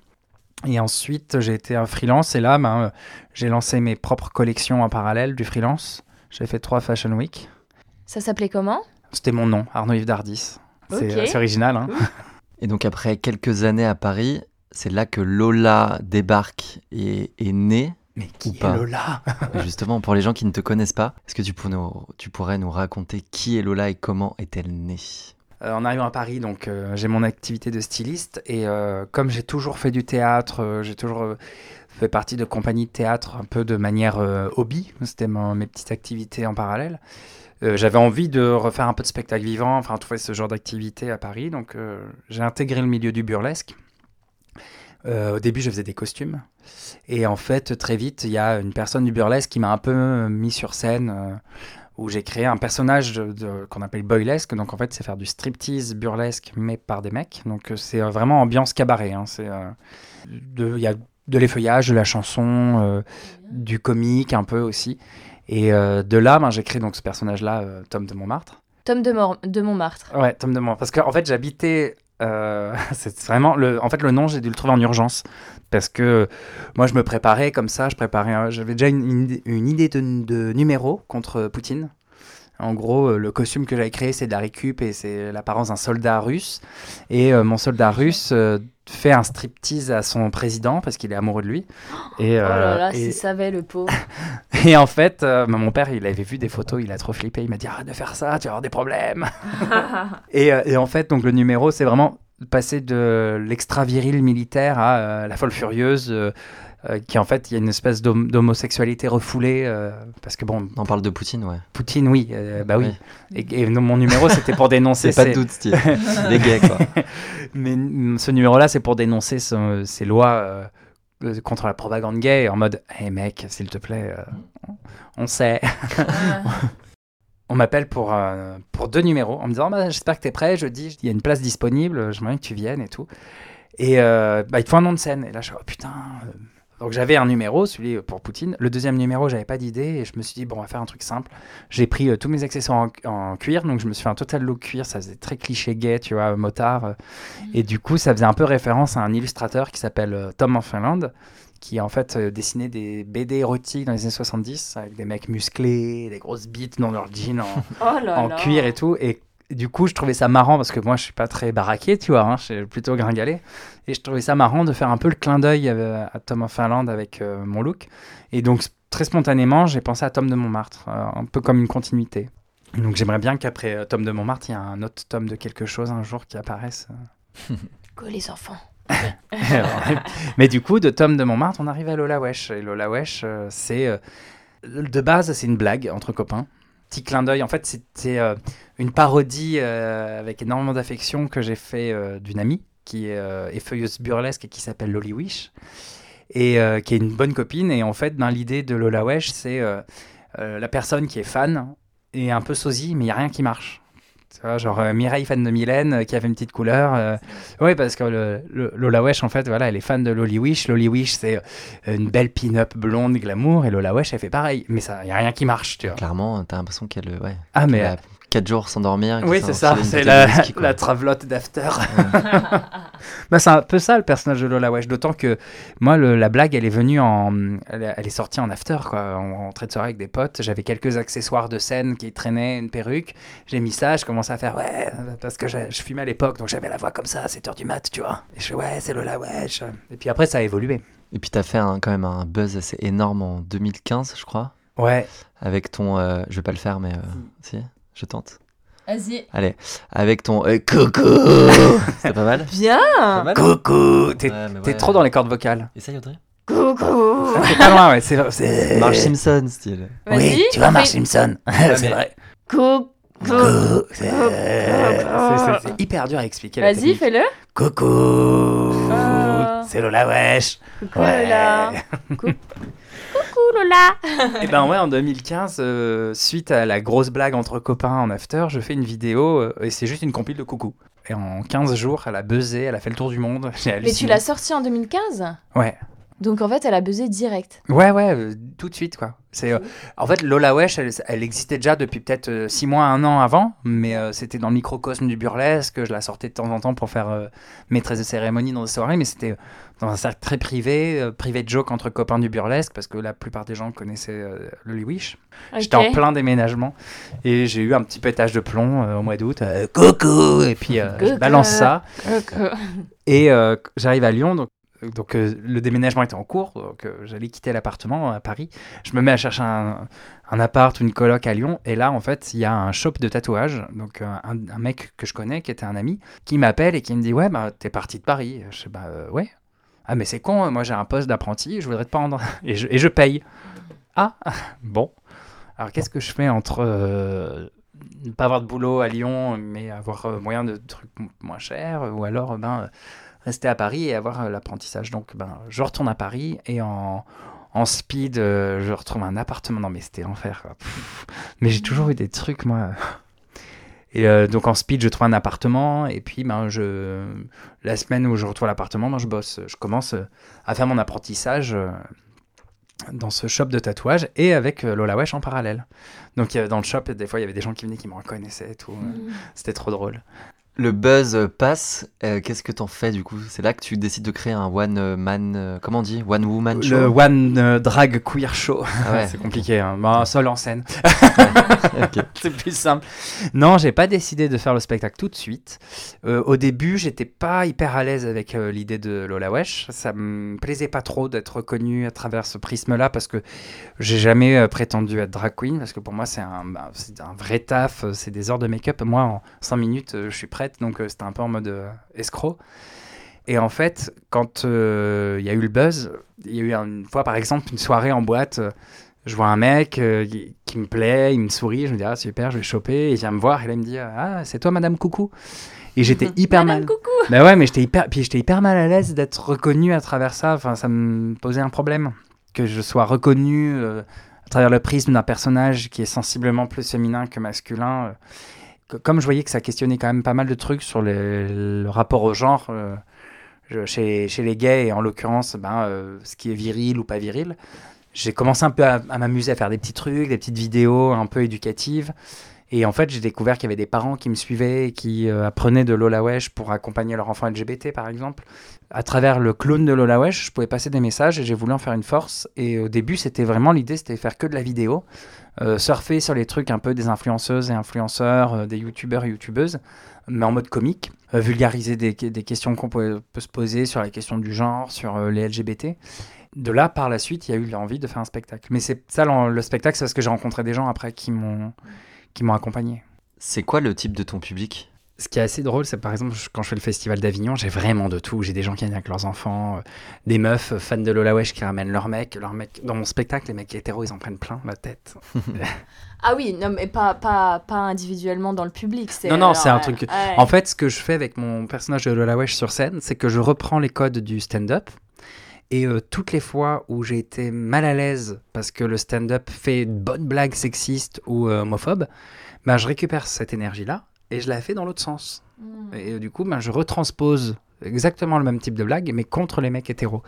Et ensuite, j'ai été un freelance et là, ben, j'ai lancé mes propres collections en parallèle du freelance. J'ai fait trois Fashion Week. Ça s'appelait comment? C'était mon nom, Arnaud Yves Dardis. C'est original. Hein et donc après quelques années à Paris, c'est là que Lola débarque et est née. Mais qui est Lola? Justement, pour les gens qui ne te connaissent pas, est-ce que tu, tu pourrais nous raconter qui est Lola et comment est-elle née? euh, en arrivant à Paris, donc euh, j'ai mon activité de styliste et euh, comme j'ai toujours fait du théâtre, j'ai toujours fait partie de compagnies de théâtre un peu de manière hobby, c'était mes petites activités en parallèle. j'avais envie de refaire un peu de spectacle vivant, enfin trouver ce genre d'activité à Paris, donc j'ai intégré le milieu du burlesque. au début, je faisais des costumes. Et en fait, très vite, il y a une personne du burlesque qui m'a un peu mis sur scène où j'ai créé un personnage de, qu'on appelle boylesque. Donc en fait, c'est faire du striptease burlesque, mais par des mecs. Donc euh, c'est euh, vraiment ambiance cabaret. Hein. C'est, euh, il y a de l'effeuillage, de la chanson, du comique un peu aussi. Et de là, ben, j'ai créé donc ce personnage-là, Tom de Montmartre. Tom de, de Montmartre. Ouais, Tom de Montmartre. Parce qu'en en fait, j'habitais c'est vraiment le. En fait, le nom, j'ai dû le trouver en urgence parce que moi je me préparais comme ça, je préparais, j'avais déjà une, une, idée de, numéro contre Poutine. En gros, euh, le costume que j'avais créé, c'est de la récup et c'est l'apparence d'un soldat russe. Et euh, mon soldat russe euh, fait un striptease à son président parce qu'il est amoureux de lui. Et, oh là là, s'il savait le pauvre. et en fait, mon père, il avait vu des photos, il a trop flippé. Il m'a dit arrête de faire ça, tu vas avoir des problèmes. et, et, en fait, donc le numéro, c'est vraiment passer de l'extra viril militaire à euh, la folle furieuse. Euh, euh, qui en fait, il y a une espèce d'homosexualité refoulée, parce que bon... On parle de Poutine, ouais. Poutine, oui, bah oui. Et, mon numéro, c'était pour dénoncer... c'est pas de doute, style. Les gays, quoi. Mais ce numéro-là, c'est pour dénoncer ces lois contre la propagande gay, en mode, hé hey, mec, s'il te plaît, on sait on m'appelle pour, euh, pour deux numéros en me disant bah, J'espère que tu es prêt. Je dis Il y a une place disponible, j'aimerais que tu viennes et tout. Et euh, bah, il te faut un nom de scène. Et là, je suis oh, putain. Donc j'avais un numéro, celui pour Poutine. Le deuxième numéro, j'avais pas d'idée et je me suis dit bon, on va faire un truc simple. J'ai pris euh, tous mes accessoires en, cuir, donc je me suis fait un total look cuir. Ça faisait très cliché gay, tu vois, motard. Mmh. Et du coup, ça faisait un peu référence à un illustrateur qui s'appelle Tom en Finlande, qui en fait euh, dessinait des BD érotiques dans les années 70 avec des mecs musclés, des grosses bites dans leurs jeans en, Oh là en là. cuir et tout. Et du coup, je trouvais ça marrant parce que moi, je suis pas très baraqué, tu vois, hein, je suis plutôt gringalé. Et je trouvais ça marrant de faire un peu le clin d'œil euh, à Tom of Finland avec euh, mon look. Et donc, très spontanément, j'ai pensé à Tom de Montmartre, euh, un peu comme une continuité. Donc, j'aimerais bien qu'après euh, Tom de Montmartre, il y ait un autre tome de quelque chose un jour qui apparaisse. Go les enfants? Mais du coup, de Tom de Montmartre, on arrive à Lola Wesh. Et Lola Wesh, euh, c'est. euh, de base, c'est une blague entre copains. Petit clin d'œil. En fait, c'était euh, une parodie avec énormément d'affection que j'ai fait d'une amie qui est euh, effeuilleuse burlesque et qui s'appelle Loli Wish. Et qui est une bonne copine. Et en fait, dans l'idée de Lola Wesh, c'est la personne qui est fan et un peu sosie, mais il n'y a rien qui marche. Genre euh, Mireille, fan de Mylène, euh, qui avait une petite couleur. euh, oui, parce que le, le- Lola Wesh, en fait, voilà, elle est fan de Loli Wish. Loli Wish, c'est une belle pin-up blonde glamour, et Lola Wesh, elle fait pareil. Mais ça, y a rien qui marche, tu vois. Clairement, t'as l'impression qu'elle ouais, Ah, mais. a 4 jours sans dormir. et oui, c'est ça, c'est la, travelotte d'After. bah, c'est un peu ça le personnage de Lola Wesh, d'autant que moi, le- la blague, elle est venue en. Elle, est- elle est sortie en After, quoi, en rentrée de soirée avec des potes. J'avais quelques accessoires de scène qui traînaient, une perruque. J'ai mis ça, je commençais à faire ouais, parce que je, je fumais à l'époque, donc j'avais la voix comme ça à 7h du mat, tu vois. Et je fais ouais, c'est Lola Wesh. Et puis après, ça a évolué. Et puis t'as fait un- quand même un buzz assez énorme en 2015, je crois, Ouais, avec ton. euh, je vais pas le faire, mais euh, si, je tente. Vas-y. Allez, avec ton euh, coucou C'était pas mal Bien. Pas mal coucou T'es Ouais, ouais. trop dans les cordes vocales. Essaye, Audrey. Coucou. T'es pas loin, ouais. C'est, c'est... Marge Simpson, style. Vas-y. tu vois, Marge Simpson. c'est vrai. Coucou. Coucou. C'est, c'est- c'est- c'est hyper dur à expliquer. Vas-y, fais-le. Coucou. Ah. C'est Lola Wesh. Coucou Lola. Coucou Lola. Et ben ouais, en 2015, euh, suite à la grosse blague entre copains en after, je fais une vidéo euh, et c'est juste une compile de coucou. Et en 15 jours, elle a buzzé, elle a fait le tour du monde. Mais tu l'as sorti en 2015 Ouais. Donc en fait, elle a buzzé direct. Ouais, ouais, euh, tout de suite, quoi. C'est, euh, en fait, Lola Wesh, elle, elle existait déjà depuis peut-être 6 mois, un an avant, mais euh, c'était dans le microcosme du burlesque. Je la sortais de temps en temps pour faire euh, maîtresse de cérémonie dans des soirées, mais c'était dans un cercle très privé, euh, privé de joke entre copains du burlesque, parce que la plupart des gens connaissaient euh, Loli Wish. J'étais en plein déménagement et j'ai eu un petit pétage de plomb euh, au mois d'août. euh, coucou Et puis je balance ça. Coucou. Et j'arrive à Lyon, donc, donc euh, le déménagement était en cours, donc euh, j'allais quitter l'appartement à Paris. Je me mets à chercher un, un appart ou une coloc à Lyon, et là en fait il y a un shop de tatouage, donc un, un mec que je connais, qui était un ami, qui m'appelle et qui me dit ouais bah t'es parti de Paris. Je sais bah euh, ouais. Ah mais c'est con, moi j'ai un poste d'apprenti, je voudrais te prendre et je, et je paye. Ah bon. Alors qu'est-ce que je fais entre euh, ne pas avoir de boulot à Lyon, mais avoir euh, moyen de trucs moins chers, ou alors ben, rester à Paris et avoir euh, l'apprentissage? Donc ben, je retourne à Paris et en, en speed, je retrouve un appartement. Non mais c'était l'enfer. Mais j'ai toujours eu des trucs, moi. Et euh, donc en speed, je trouve un appartement et puis ben, je, la semaine où je retrouve l'appartement, ben, je bosse. Je commence euh, à faire mon apprentissage euh, dans ce shop de tatouage et avec Lola Wesh en parallèle. Donc dans le shop, des fois, il y avait des gens qui venaient qui me reconnaissaient et tout. C'était trop drôle. Le buzz passe, euh, qu'est-ce que t'en fais du coup? C'est là que tu décides de créer un one euh, man, euh, comment on dit? One woman show? Le One euh, Drag Queer Show. Ah ouais. c'est compliqué, hein. Seul en scène. C'est plus simple. Non, j'ai pas décidé de faire le spectacle tout de suite. Au début, j'étais pas hyper à l'aise avec l'idée de Lola Wesh. Ça me plaisait pas trop d'être reconnu à travers ce prisme-là parce que j'ai jamais prétendu être drag queen parce que pour moi, c'est un, bah, un vrai taf, c'est des heures de make-up. Moi, en 5 minutes, je suis prête, donc euh, c'était un peu en mode euh, escroc. Et en fait, quand euh, il y a eu le buzz, il y a eu une fois, par exemple, une soirée en boîte. euh, je vois un mec euh, qui, me plaît, il me sourit, je me dis ah super, je vais choper, et il vient me voir et là il me dit ah c'est toi Madame Coucou. Et j'étais hyper Madame mal. Coucou. Bah ouais, mais j'étais hyper, puis j'étais hyper mal à l'aise d'être reconnu à travers ça. Enfin, ça me posait un problème que je sois reconnu à travers le prisme d'un personnage qui est sensiblement plus féminin que masculin. Comme je voyais que ça questionnait quand même pas mal de trucs sur le rapport au genre euh, chez les gays et en l'occurrence ben, euh, ce qui est viril ou pas viril, j'ai commencé un peu à, à m'amuser à faire des petits trucs, des petites vidéos un peu éducatives. Et en fait, j'ai découvert qu'il y avait des parents qui me suivaient, qui euh, apprenaient de Lola Wesh pour accompagner leur enfant LGBT, par exemple. À travers le clone de Lola Wesh, je pouvais passer des messages et j'ai voulu en faire une force. Et au début, c'était vraiment l'idée, c'était faire que de la vidéo, euh, surfer sur les trucs un peu des influenceuses et influenceurs, euh, des youtubeurs et youtubeuses, mais en mode comique, vulgariser des, questions qu'on peut, peut, se poser sur la question du genre, sur les LGBT de là, par la suite, il y a eu l'envie de faire un spectacle. Mais c'est ça, le spectacle, c'est parce que j'ai rencontré des gens après qui m'ont qui m'ont accompagné. C'est quoi le type de ton public? Ce qui est assez drôle, c'est par exemple quand je fais le festival d'Avignon, j'ai vraiment de tout. J'ai des gens qui viennent avec leurs enfants, euh, des meufs fans de Lola Wesh qui ramènent leurs mecs. Leur mec... Dans mon spectacle, les mecs hétéros, ils en prennent plein la tête. ah oui, non, mais pas, pas, pas individuellement dans le public. Non, non, c'est un truc. En fait, ce que je fais avec mon personnage de Lola Wesh sur scène, c'est que je reprends les codes du stand-up et euh, toutes les fois où j'ai été mal à l'aise parce que le stand-up fait une bonne blague sexiste ou euh, homophobe, ben, je récupère cette énergie-là et je la fais dans l'autre sens. Hmm. Et euh, du coup, ben, je retranspose exactement le même type de blague, mais contre les mecs hétéros.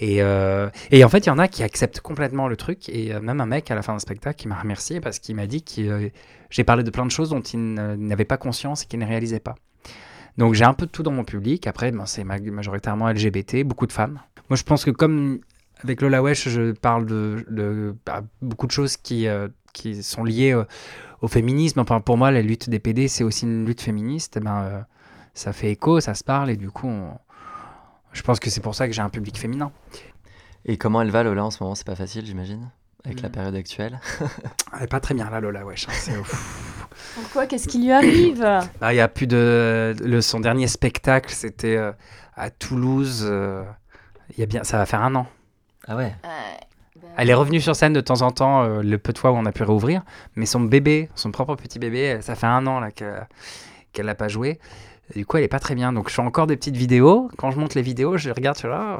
Et, et en fait, il y en a qui acceptent complètement le truc. Et même un mec à la fin d'un spectacle qui m'a remercié parce qu'il m'a dit que j'ai parlé de plein de choses dont il n'avait pas conscience et qu'il ne réalisait pas. Donc j'ai un peu de tout dans mon public. Après, ben, c'est majoritairement LGBT, beaucoup de femmes. Moi, je pense que comme avec Lola Wesh, je parle de, bah, beaucoup de choses qui, euh, qui sont liées euh, au féminisme. Enfin, pour moi, la lutte des PD, c'est aussi une lutte féministe. Eh ben, euh, ça fait écho, ça se parle, et du coup, je pense que c'est pour ça que j'ai un public féminin. Et comment elle va, Lola, en ce moment? C'est pas facile, j'imagine, avec la mm. période actuelle? elle est pas très bien, là, Lola Wesh. Hein, Pourquoi Qu'est-ce qui lui arrive bah, Il y a plus de... Le, son dernier spectacle, c'était à Toulouse il y a bien, ça va faire un an. Ah ouais. Elle est revenue sur scène de temps en temps, euh, le peu de fois où on a pu réouvrir, mais son bébé, son propre petit bébé, ça fait un an là qu'elle n'a pas joué. du coup, elle est pas très bien. Donc, je fais encore des petites vidéos. Quand je monte les vidéos, je regarde, je, là,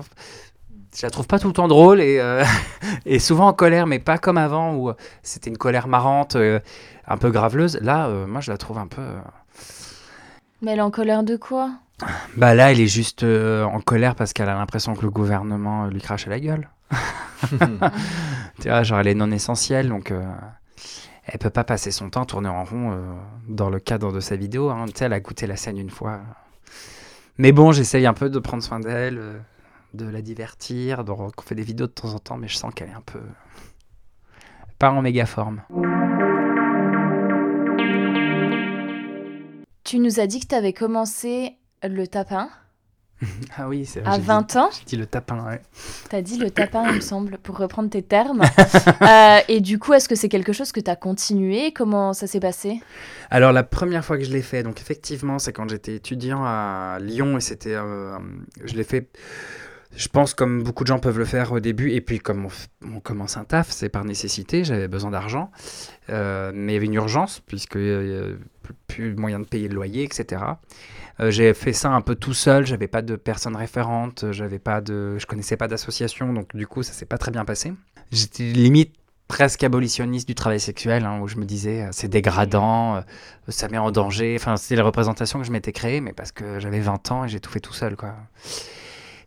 je la trouve pas tout le temps drôle et, euh, et souvent en colère, mais pas comme avant où c'était une colère marrante, euh, un peu graveleuse. Là, moi, je la trouve un peu. Mais elle est en colère de quoi? Bah là, elle est juste euh, en colère parce qu'elle a l'impression que le gouvernement lui crache à la gueule. tu vois, genre elle est non essentielle, donc euh, elle peut pas passer son temps à tourner en rond euh, dans le cadre de sa vidéo. Hein. Tu sais, elle a goûté la scène une fois. Mais bon, j'essaye un peu de prendre soin d'elle, de la divertir, donc on fait des vidéos de temps en temps, mais je sens qu'elle est un peu pas en méga forme. Tu nous as dit que tu avais commencé le tapin. ah oui, c'est À 20 ans J'ai dit le tapin, ouais. T'as dit le tapin, il me semble, pour reprendre tes termes. Euh, et du coup, est-ce que c'est quelque chose que tu as continué? Comment ça s'est passé? Alors, la première fois que je l'ai fait, donc effectivement, c'est quand j'étais étudiant à Lyon et c'était. Euh, je l'ai fait. Je pense comme beaucoup de gens peuvent le faire au début, et puis comme on, commence un taf, c'est par nécessité, j'avais besoin d'argent, euh, mais il y avait une urgence, puisque avait plus moyen de payer le loyer, etc. Euh, j'ai fait ça un peu tout seul, j'avais pas de personne référente, j'avais pas de, je connaissais pas d'association, donc du coup ça s'est pas très bien passé. J'étais limite presque abolitionniste du travail sexuel, hein, où je me disais euh, c'est dégradant, euh, ça met en danger. Enfin, c'était la représentation que je m'étais créée, mais parce que j'avais 20 ans et j'ai tout fait tout seul, quoi.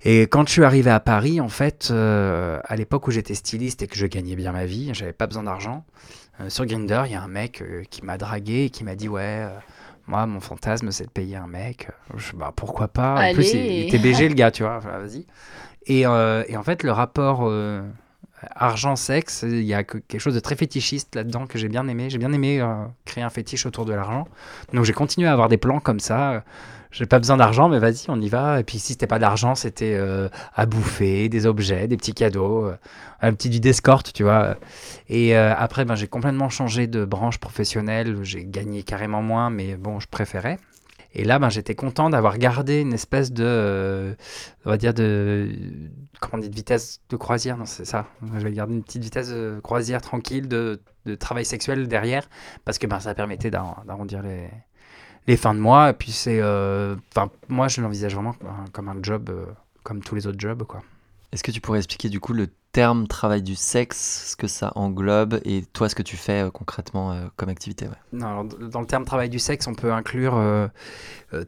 Et quand je suis arrivé à Paris, en fait, à l'époque où j'étais styliste et que je gagnais bien ma vie, j'avais pas besoin d'argent. sur Grindr, il y a un mec qui m'a dragué et qui m'a dit ouais moi, mon fantasme, c'est de payer un mec. Je, bah, pourquoi pas? En plus, il, était BG, le gars, tu vois. vas-y. Et, euh, et, en fait, le rapport euh, argent-sexe, il y a quelque chose de très fétichiste là-dedans que j'ai bien aimé. J'ai bien aimé euh, créer un fétiche autour de l'argent. Donc, j'ai continué à avoir des plans comme ça j'ai pas besoin d'argent, mais vas-y, on y va. Et puis si c'était pas d'argent, c'était euh, à bouffer, des objets, des petits cadeaux, euh, un petit du d'escorte, tu vois. Et euh, après, ben, j'ai complètement changé de branche professionnelle. J'ai gagné carrément moins, mais bon, je préférais. Et là, ben, j'étais content d'avoir gardé une espèce de, on va dire de, comment on dit, de vitesse de croisière, non, c'est ça. J'avais gardé une petite vitesse de croisière tranquille de, de travail sexuel derrière, parce que ben, ça permettait d'arrondir les, les fins de mois. Et puis c'est, euh, enfin, moi je l'envisage vraiment comme un job, euh, comme tous les autres jobs, quoi. Est-ce que tu pourrais expliquer du coup le terme travail du sexe, ce que ça englobe et toi ce que tu fais euh, concrètement comme activité non, Dans le terme travail du sexe, on peut inclure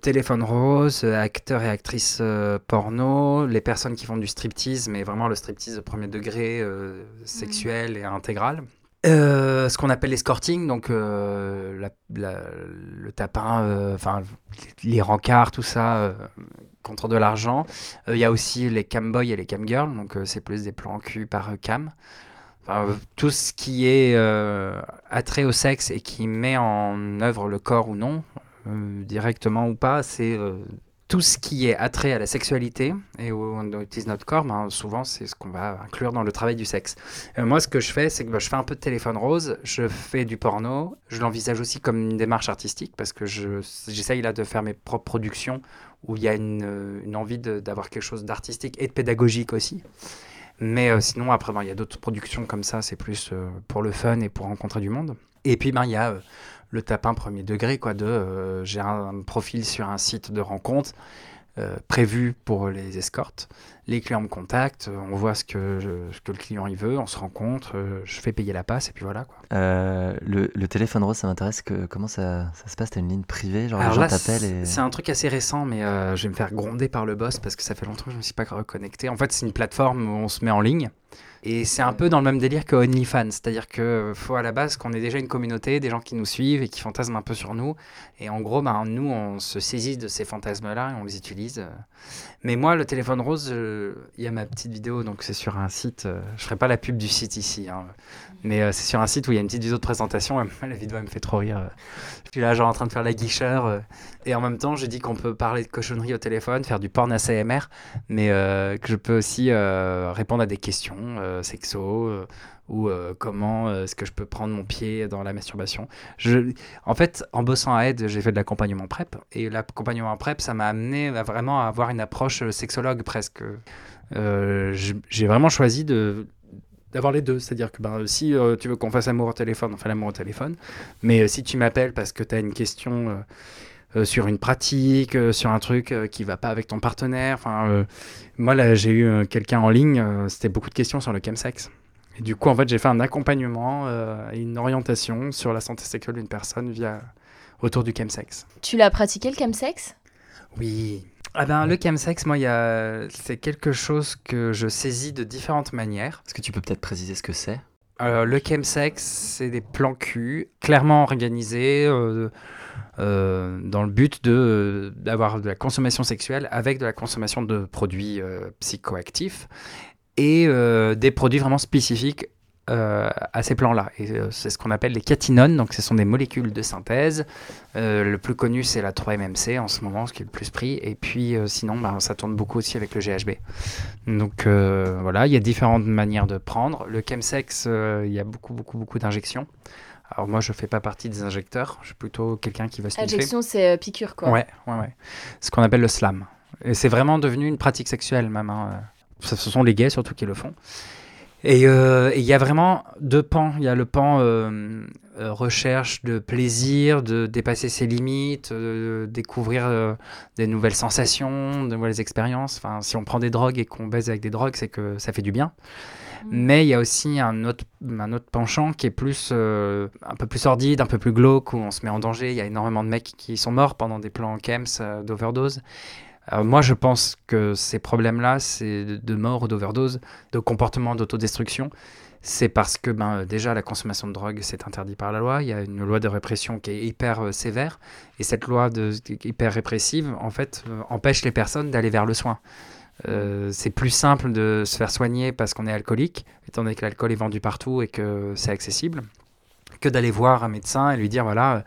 téléphone rose, acteurs et actrices porno, les personnes qui font du striptease, mais vraiment le striptease de premier degré, sexuel et intégral. Euh, ce qu'on appelle l'escorting, donc euh, le tapin, euh, enfin les rencarts, tout ça, contre de l'argent. Il y a aussi les camboys et les camgirls, donc c'est plus des plans cul par cam. Tout ce qui est attrait au sexe et qui met en œuvre le corps ou non, directement ou pas, c'est tout ce qui est attrait à la sexualité et où on utilise notre corps, ben, souvent c'est ce qu'on va inclure dans le travail du sexe. Euh, moi, ce que je fais, c'est que ben, je fais un peu de téléphone rose, je fais du porno, je l'envisage aussi comme une démarche artistique parce que je- j'essaye là de faire mes propres productions où il y a une, euh, envie d'avoir quelque chose d'artistique et de pédagogique aussi. Mais euh, sinon, après, ben, il y a d'autres productions comme ça, c'est plus pour le fun et pour rencontrer du monde. Et puis, ben, il y a le tapin premier degré, quoi, de euh, j'ai un profil sur un site de rencontre euh, prévu pour les escortes. Les clients me contactent, euh, on voit ce que, je- ce que le client il veut, on se rencontre, je fais payer la passe et puis voilà quoi. Euh, le, le téléphone rose, ça m'intéresse. Comment ça, ça se passe? T'as une ligne privée Genre Alors les gens là, t'appellent et. c'est un truc assez récent, mais je vais me faire gronder par le boss parce que ça fait longtemps que je ne me suis pas reconnecté. En fait, c'est une plateforme où on se met en ligne. Et c'est un peu dans le même délire que OnlyFans, c'est-à-dire que faut à la base qu'on ait déjà une communauté, des gens qui nous suivent et qui fantasment un peu sur nous. Et en gros, ben, nous, on se saisit de ces fantasmes-là et on les utilise. Mais moi, le téléphone rose, il y a ma petite vidéo, donc c'est sur un site. euh, je ferai pas la pub du site ici, hein, mais euh, c'est sur un site où il y a une petite vidéo de présentation. la vidéo, elle me fait trop rire. euh. Je suis là, genre en train de faire la guicheur. euh, et en même temps, je dis qu'on peut parler de cochonnerie au téléphone, faire du porn ACMR, mais euh, que je peux aussi répondre à des questions sexo ou euh, comment euh, est-ce que je peux prendre mon pied dans la masturbation. En fait, en bossant à Aide, j'ai fait de l'accompagnement PrEP et l'accompagnement PrEP, ça m'a amené à vraiment avoir une approche euh, sexologue presque. J'ai vraiment choisi de d'avoir les deux, c'est-à-dire que ben, si tu veux qu'on fasse amour au téléphone, on fait l'amour au téléphone, mais si tu m'appelles parce que tu as une question sur une pratique, sur un truc qui va pas avec ton partenaire. Enfin, moi là, j'ai eu quelqu'un en ligne, c'était beaucoup de questions sur le chemsex. Et du coup, en fait, j'ai fait un accompagnement euh, et une orientation sur la santé sexuelle d'une personne via autour du chemsex. Tu l'as pratiqué le chemsex? Oui. Ah ben, le chemsex, moi, a... c'est quelque chose que je saisis de différentes manières. Est-ce que tu peux peut-être préciser ce que c'est? Euh, le chemsex, c'est des plans cul clairement organisés euh, euh, dans le but de, d'avoir de la consommation sexuelle avec de la consommation de produits euh, psychoactifs et euh, des produits vraiment spécifiques euh, à ces plans-là. Et euh, c'est ce qu'on appelle les catinones, donc ce sont des molécules de synthèse. Euh, le plus connu, c'est la 3-MMC en ce moment, ce qui est le plus pris. Et puis sinon, ben, ça tourne beaucoup aussi avec le GHB. Donc voilà, il y a différentes manières de prendre. Le chemsex, il y a beaucoup, beaucoup, beaucoup d'injections. Alors moi, je fais pas partie des injecteurs. Je suis plutôt quelqu'un qui va se Injection, c'est piqûre, quoi. Ouais, ouais, ouais. Ce qu'on appelle le slam. Et c'est vraiment devenu une pratique sexuelle même. hein. Ce sont les gays surtout qui le font. Et euh, et il y a vraiment deux pans. Il y a le pan euh, euh, recherche de plaisir, de dépasser ses limites, de découvrir euh, des nouvelles sensations, de nouvelles expériences. Enfin, si on prend des drogues et qu'on baise avec des drogues, c'est que ça fait du bien. Mais il y a aussi un autre, un autre penchant qui est plus, un peu plus sordide, un peu plus glauque, où on se met en danger. Il y a énormément de mecs qui sont morts pendant des plans chems euh, d'overdose. Euh, moi, je pense que ces problèmes-là, c'est de, mort d'overdose, de comportement d'autodestruction. C'est parce que ben, euh, déjà la consommation de drogue, c'est interdit par la loi. Il y a une loi de répression qui est hyper euh, sévère. Et cette loi de, hyper répressive, en fait, empêche les personnes d'aller vers le soin. C'est plus simple de se faire soigner parce qu'on est alcoolique, étant donné que l'alcool est vendu partout et que c'est accessible, que d'aller voir un médecin et lui dire voilà,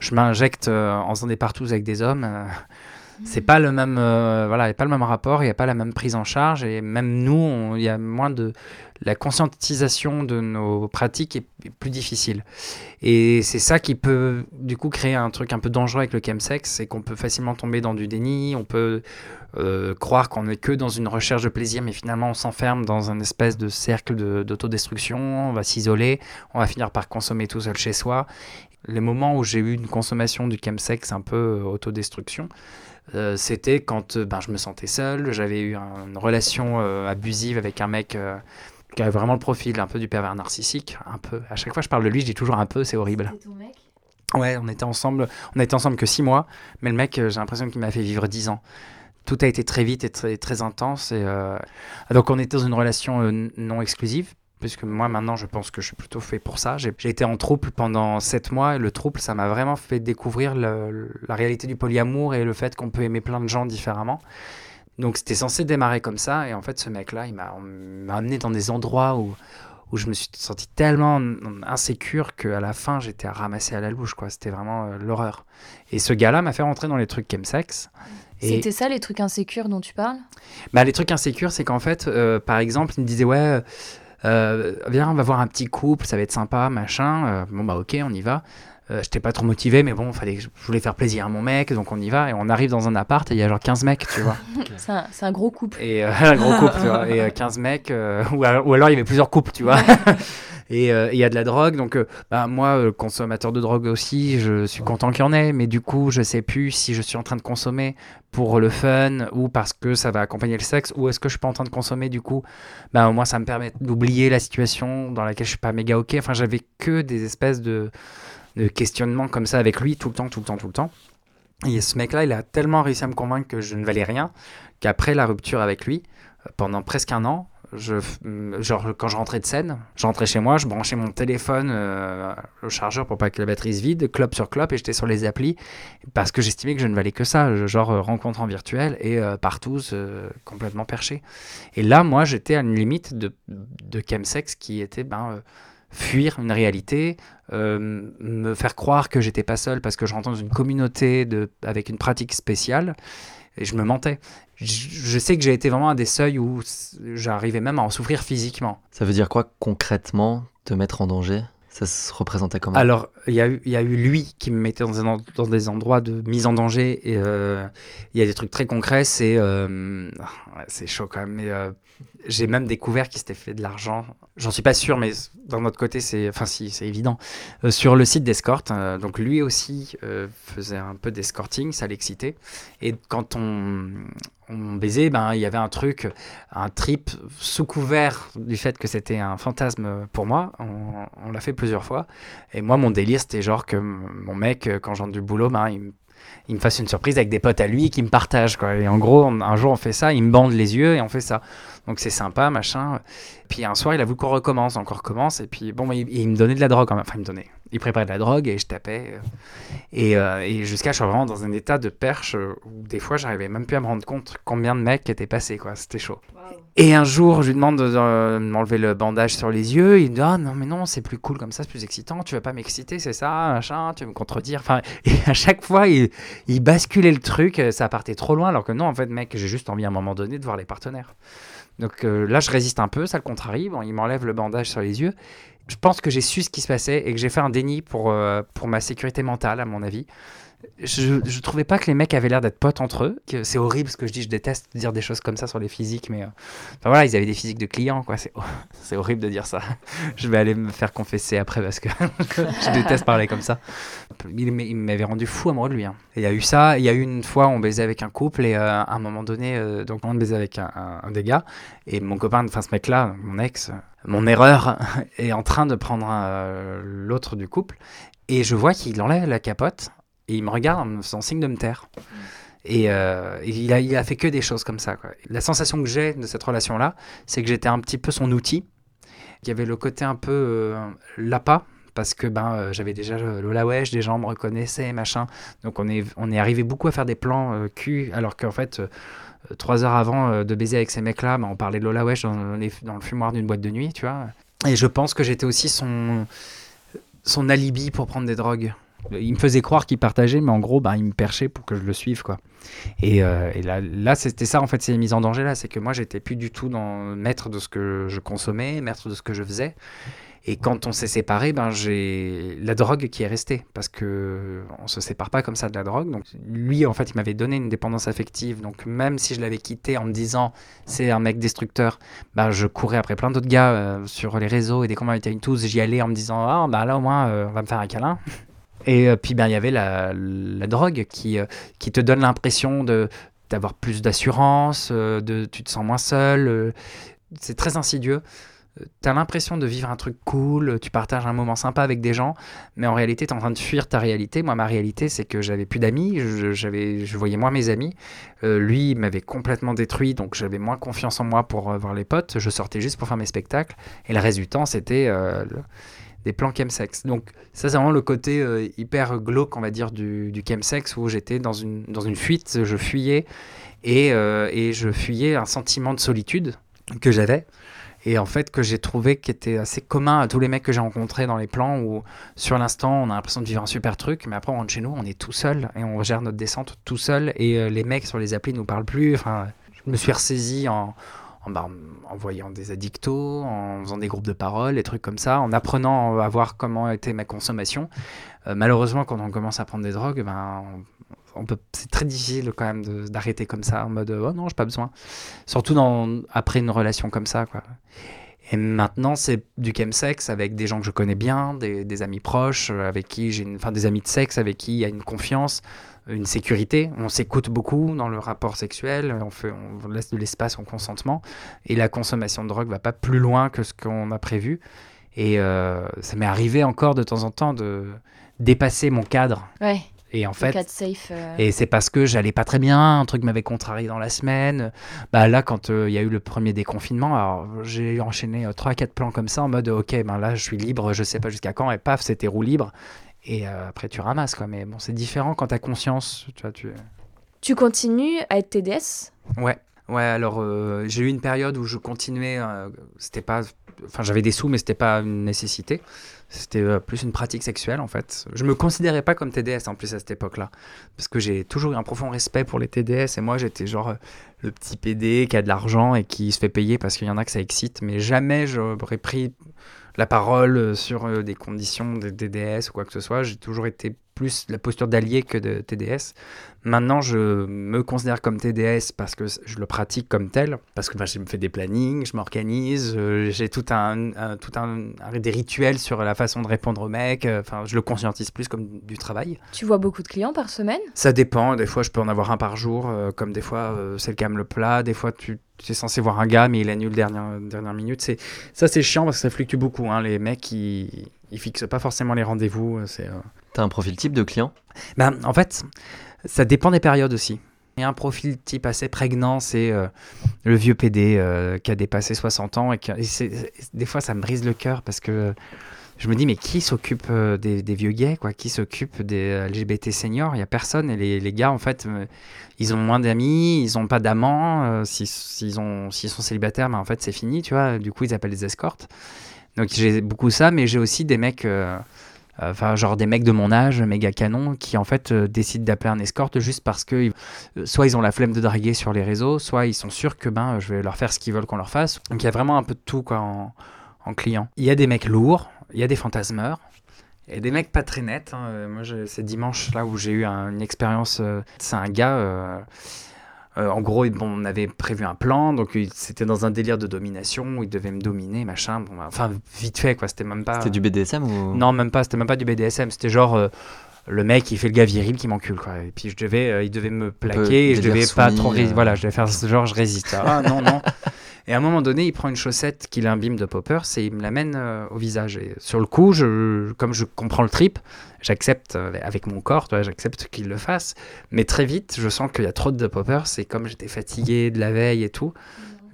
je m'injecte en faisant des partous avec des hommes. C'est pas le même euh, voilà, il y a pas le même rapport, il n'y a pas la même prise en charge et même nous, y a moins de la conscientisation de nos pratiques est est plus difficile. Et c'est ça qui peut du coup créer un truc un peu dangereux avec le chemsex, c'est qu'on peut facilement tomber dans du déni, on peut euh, croire qu'on n'est que dans une recherche de plaisir, mais finalement on s'enferme dans un espèce de cercle de- d'autodestruction, on va s'isoler, on va finir par consommer tout seul chez soi. Les moments où j'ai eu une consommation du chemsex un peu euh, autodestruction, euh, c'était quand euh, ben, je me sentais seul, j'avais eu un- une relation euh, abusive avec un mec qui avait vraiment le profil un peu du pervers narcissique, un peu. À chaque fois que je parle de lui, je dis toujours un peu, c'est horrible. C'est ton mec? Ouais, on était ensemble, on été ensemble que six mois, mais le mec, j'ai l'impression qu'il m'a fait vivre dix ans. Tout a été très vite et très, très intense. Et, euh, Donc on était dans une relation euh, non exclusive, puisque moi maintenant je pense que je suis plutôt fait pour ça. J'ai été en trouble pendant sept mois et le trouble ça m'a vraiment fait découvrir la réalité du polyamour et le fait qu'on peut aimer plein de gens différemment. Donc c'était censé démarrer comme ça et en fait ce mec-là il m'a amené dans des endroits où, où je me suis senti tellement insécure qu'à la fin j'étais à ramasser à la louche quoi. C'était vraiment euh, l'horreur. Et ce gars-là m'a fait rentrer dans les trucs chemsex. C'était ça les trucs insécures dont tu parles? Bah, Les trucs insécures c'est qu'en fait euh, par exemple il me disait ouais euh, viens, on va voir un petit couple, ça va être sympa, machin. Euh, bon, bah ok, on y va. Euh, J'étais pas trop motivé, mais bon, fallait, je voulais faire plaisir à mon mec, donc on y va. Et on arrive dans un appart et il y a genre 15 mecs, tu vois. c'est un, un, gros couple. Et un gros couple, tu vois. Et 15 mecs, ou, ou, alors il y avait plusieurs couples, tu vois. Euh, et il y a de la drogue. Donc, euh, bah, moi, euh, consommateur de drogue aussi, je suis content qu'il y en ait, mais du coup, je sais plus si je suis en train de consommer pour le fun ou parce que ça va accompagner le sexe, ou est-ce que je suis pas en train de consommer du coup, bah, au moins ça me permet d'oublier la situation dans laquelle je suis pas méga ok. Enfin, j'avais que des espèces de, de questionnements comme ça avec lui tout le temps, tout le temps, tout le temps. Et ce mec-là, il a tellement réussi à me convaincre que je ne valais rien qu'après la rupture avec lui, pendant presque un an, je, genre, quand je rentrais de scène, je rentrais chez moi, je branchais mon téléphone euh, au chargeur pour pas que la batterie se vide, clope sur clope, et j'étais sur les applis parce que j'estimais que je ne valais que ça, genre euh, rencontre en virtuel et euh, partout complètement perché. Et là, moi, j'étais à une limite de, de chemsex qui était ben, fuir une réalité, me faire croire que j'étais pas seul parce que je rentre dans une communauté de, avec une pratique spéciale et je me mentais je sais que j'ai été vraiment à des seuils où j'arrivais même à en souffrir physiquement. Ça veut dire quoi concrètement te mettre en danger? Ça se représentait comment? Alors, il y, a eu, y a eu lui qui me mettait dans, dans des endroits de mise en danger. Et euh, il y a des trucs très concrets. C'est euh, c'est chaud quand même. Mais euh, j'ai même découvert qu'il s'était fait de l'argent. J'en suis pas sûr, mais d'un autre côté, c'est enfin si, évident. sur le site d'escorte, donc lui aussi faisait un peu d'escorting, ça l'excitait. Et quand on, on baisait, ben, il y avait un truc, un trip sous couvert du fait que c'était un fantasme pour moi. On, l'a fait plusieurs fois. Et moi, mon délire, c'était genre que mon mec, quand j'entre du boulot, ben, il, il, me fasse une surprise avec des potes à lui qui me partagent. Quoi. Et en gros, un jour, on fait ça, il me bande les yeux et on fait ça. Donc c'est sympa, machin. Puis un soir, il a voulu qu'on recommence, on recommence. Et puis bon, il, il me donnait de la drogue. Enfin, il me donnait il préparait de la drogue et je tapais. Euh, et, euh, et jusqu'à, je suis vraiment dans un état de perche euh, où des fois, j'arrivais même plus à me rendre compte combien de mecs étaient passés, quoi. C'était chaud. Et un jour, je lui demande de, m'enlever le bandage sur les yeux. Il me dit Ah non, mais non, c'est plus cool comme ça, c'est plus excitant. Tu vas pas m'exciter, c'est ça, machin, tu vas me contredire. Enfin, et à chaque fois, il, il basculait le truc, ça partait trop loin, alors que non, en fait, mec, j'ai juste envie à un moment donné de voir les partenaires. Donc là, je résiste un peu, ça le contrarie. Bon, il m'enlève le bandage sur les yeux je pense que j'ai su ce qui se passait et que j'ai fait un déni pour, euh, ma sécurité mentale, à mon avis je, trouvais pas que les mecs avaient l'air d'être potes entre eux. C'est horrible ce que je dis, je déteste dire des choses comme ça sur les physiques, mais euh, enfin voilà, ils avaient des physiques de clients, quoi. C'est, horrible de dire ça. je vais aller me faire confesser après parce que je déteste parler comme ça. Il, m'avait rendu fou amoureux de lui. Hein. il y a eu ça, il y a eu une fois, on baisait avec un couple et euh, à un moment donné, euh, donc on baisait avec un, un, des gars et mon copain, enfin ce mec-là, mon ex, mon erreur, est en train de prendre l'autre du couple et je vois qu'il enlève la capote il me regarde en me faisant signe de me taire. Et, euh, il, a, fait que des choses comme ça. La sensation que j'ai de cette relation-là, c'est que j'étais un petit peu son outil. Il y avait le côté un peu euh, l'appât, parce que ben, euh, j'avais déjà le la wesh, des gens me reconnaissaient, machin. Donc on est, on est arrivé beaucoup à faire des plans euh, cul, alors qu'en fait, trois heures avant de baiser avec ces mecs-là, ben, on parlait de Lola Wesh dans, dans le fumoir d'une boîte de nuit, tu vois. Et je pense que j'étais aussi son alibi pour prendre des drogues. Il me faisait croire qu'il partageait, mais en gros, bah, il me perchait pour que je le suive. quoi. Et, euh, là, là c'était ça, en fait, ces mises en danger là. C'est que moi, j'étais plus du tout dans maître de ce que je consommais, maître de ce que je faisais. Et quand on s'est séparés, ben, j'ai la drogue qui est restée. Parce que on se sépare pas comme ça de la drogue. Donc, lui, en fait, il m'avait donné une dépendance affective. Donc, même si je l'avais quitté en me disant c'est un mec destructeur, ben, je courais après plein d'autres gars euh, sur les réseaux et qu'on m'invitait une tous, j'y allais en me disant ah, ben là, au moins, euh, on va me faire un câlin. Et euh, puis ben, il y avait la, drogue qui, euh, qui te donne l'impression d'avoir plus d'assurance, euh, de tu te sens moins seul. c'est très insidieux. T'as l'impression de vivre un truc cool, tu partages un moment sympa avec des gens, mais en réalité, t'es en train de fuir ta réalité. Moi, ma réalité, c'est que j'avais plus d'amis, je, je voyais moins mes amis. Euh, lui, il m'avait complètement détruit, donc j'avais moins confiance en moi pour euh, voir les potes. Je sortais juste pour faire mes spectacles, et le temps, c'était euh, des plans chemsex. Donc, ça, c'est vraiment le côté euh, hyper glauque, on va dire, du, du chemsex, où j'étais dans une, dans une fuite, je fuyais, et, euh, et je fuyais un sentiment de solitude que j'avais et en fait que j'ai trouvé qui était assez commun à tous les mecs que j'ai rencontrés dans les plans où sur l'instant on a l'impression de vivre un super truc mais après on rentre chez nous on est tout seul et on gère notre descente tout seul et euh, les mecs sur les applis nous parlent plus enfin je me suis ressaisi en en, bah, en voyant des addictos, en faisant des groupes de parole, des trucs comme ça, en apprenant à voir comment était ma consommation. Euh, malheureusement, quand on commence à prendre des drogues, ben, on, on c'est très difficile quand même d'arrêter comme ça, en mode oh non, j'ai pas besoin. Surtout dans, après une relation comme ça, quoi. Et maintenant, c'est du chemsex avec des gens que je connais bien, des, amis proches, euh, avec qui j'ai une, enfin des amis de sexe avec qui il y a une confiance, une sécurité. On s'écoute beaucoup dans le rapport sexuel, on, fait, on laisse de l'espace au consentement, et la consommation de drogue va pas plus loin que ce qu'on a prévu. Et euh, ça m'est arrivé encore de temps en temps de dépasser mon cadre. Ouais, Et en fait, safe. euh, et c'est parce que j'allais pas très bien, un truc m'avait contrarié dans la semaine. Bah là, quand euh, il y a eu le premier déconfinement, alors j'ai enchaîné 3-4 plans comme ça en mode ok, ben là je suis libre, je sais pas jusqu'à quand, et paf, c'était roue libre. Et euh, après tu ramasses quoi. Mais bon, c'est différent quand t'as conscience. Tu vois, tu... Tu continues à être TDS Ouais. Ouais, alors euh, j'ai eu une période où je continuais, euh, c'était pas, enfin j'avais des sous mais c'était pas une nécessité, c'était euh, plus une pratique sexuelle en fait. Je me considérais pas comme TDS en plus à cette époque-là, parce que j'ai toujours eu un profond respect pour les TDS et moi j'étais genre euh, le petit PD qui a de l'argent et qui se fait payer parce qu'il y en a que ça excite, mais jamais j'aurais pris la parole euh, sur des conditions de TDS ou quoi que ce soit. J'ai toujours été plus la posture d'allié que de TDS. Maintenant, je me considère comme TDS parce que je le pratique comme tel, parce que je me fais des plannings, je m'organise, euh, j'ai tout un, un- tout un, un- des rituels sur la façon de répondre aux mecs. euh, Enfin, je le conscientise plus comme du travail. Tu vois beaucoup de clients par semaine? Ça dépend. Des fois, je peux en avoir un par jour, euh, comme des fois, c'est le gamme le plat. Des fois, tu, tu es censé voir un gars, mais il annule dernière, dernière minute. C'est, ça, c'est chiant parce que ça fluctue beaucoup. hein. Les mecs, ils, ils fixent pas forcément les rendez-vous. C'est, euh, T'as un profil type de client? Ben, en fait, ça dépend des périodes aussi. A un profil type assez prégnant, c'est euh, le vieux PD euh, qui a dépassé 60 ans. Et, qui- et des fois, ça me brise le cœur parce que je me dis, mais qui s'occupe euh, des, vieux gays quoi? Qui s'occupe des LGBT seniors? Il n'y a personne. Et les, les gars, en fait, ils ont moins d'amis, ils n'ont pas d'amants. euh, s'ils sont célibataires, ben, en fait, c'est fini, tu vois? Du coup, ils appellent les escortes. Donc, j'ai beaucoup ça, mais j'ai aussi des mecs. Enfin, genre des mecs de mon âge, méga canon, qui en fait euh, décident d'appeler un escorte juste parce que euh, soit ils ont la flemme de draguer sur les réseaux, soit ils sont sûrs que ben je vais leur faire ce qu'ils veulent qu'on leur fasse. Donc il y a vraiment un peu de tout quoi en, en client. Il y a des mecs lourds, il y a des fantasmeurs. Et des mecs pas très nets. hein. Euh, Moi, c'est dimanche là où j'ai eu un- une expérience. c'est un gars. Euh, en gros, bon, on avait prévu un plan, donc il- c'était dans un délire de domination où il devait me dominer, machin. Bon, bah, enfin, vite fait, quoi. C'était même pas. C'était du BDSM ou? Non, même pas. C'était même pas du BDSM. C'était genre euh, le mec qui fait le gars viril qui m'encule, quoi. Et puis je devais, euh, il devait me plaquer et je devais pas trop. euh. Voilà, je devais faire ce genre, je résiste. Ah non, non. Et à un moment donné, il prend une chaussette qu'il imbibe de poppers et il me l'amène euh, au visage. Et sur le coup, je, comme je comprends le trip, j'accepte euh, avec mon corps, j'accepte qu'il le fasse. Mais très vite, je sens qu'il y a trop de poppers. Et comme j'étais fatigué de la veille et tout,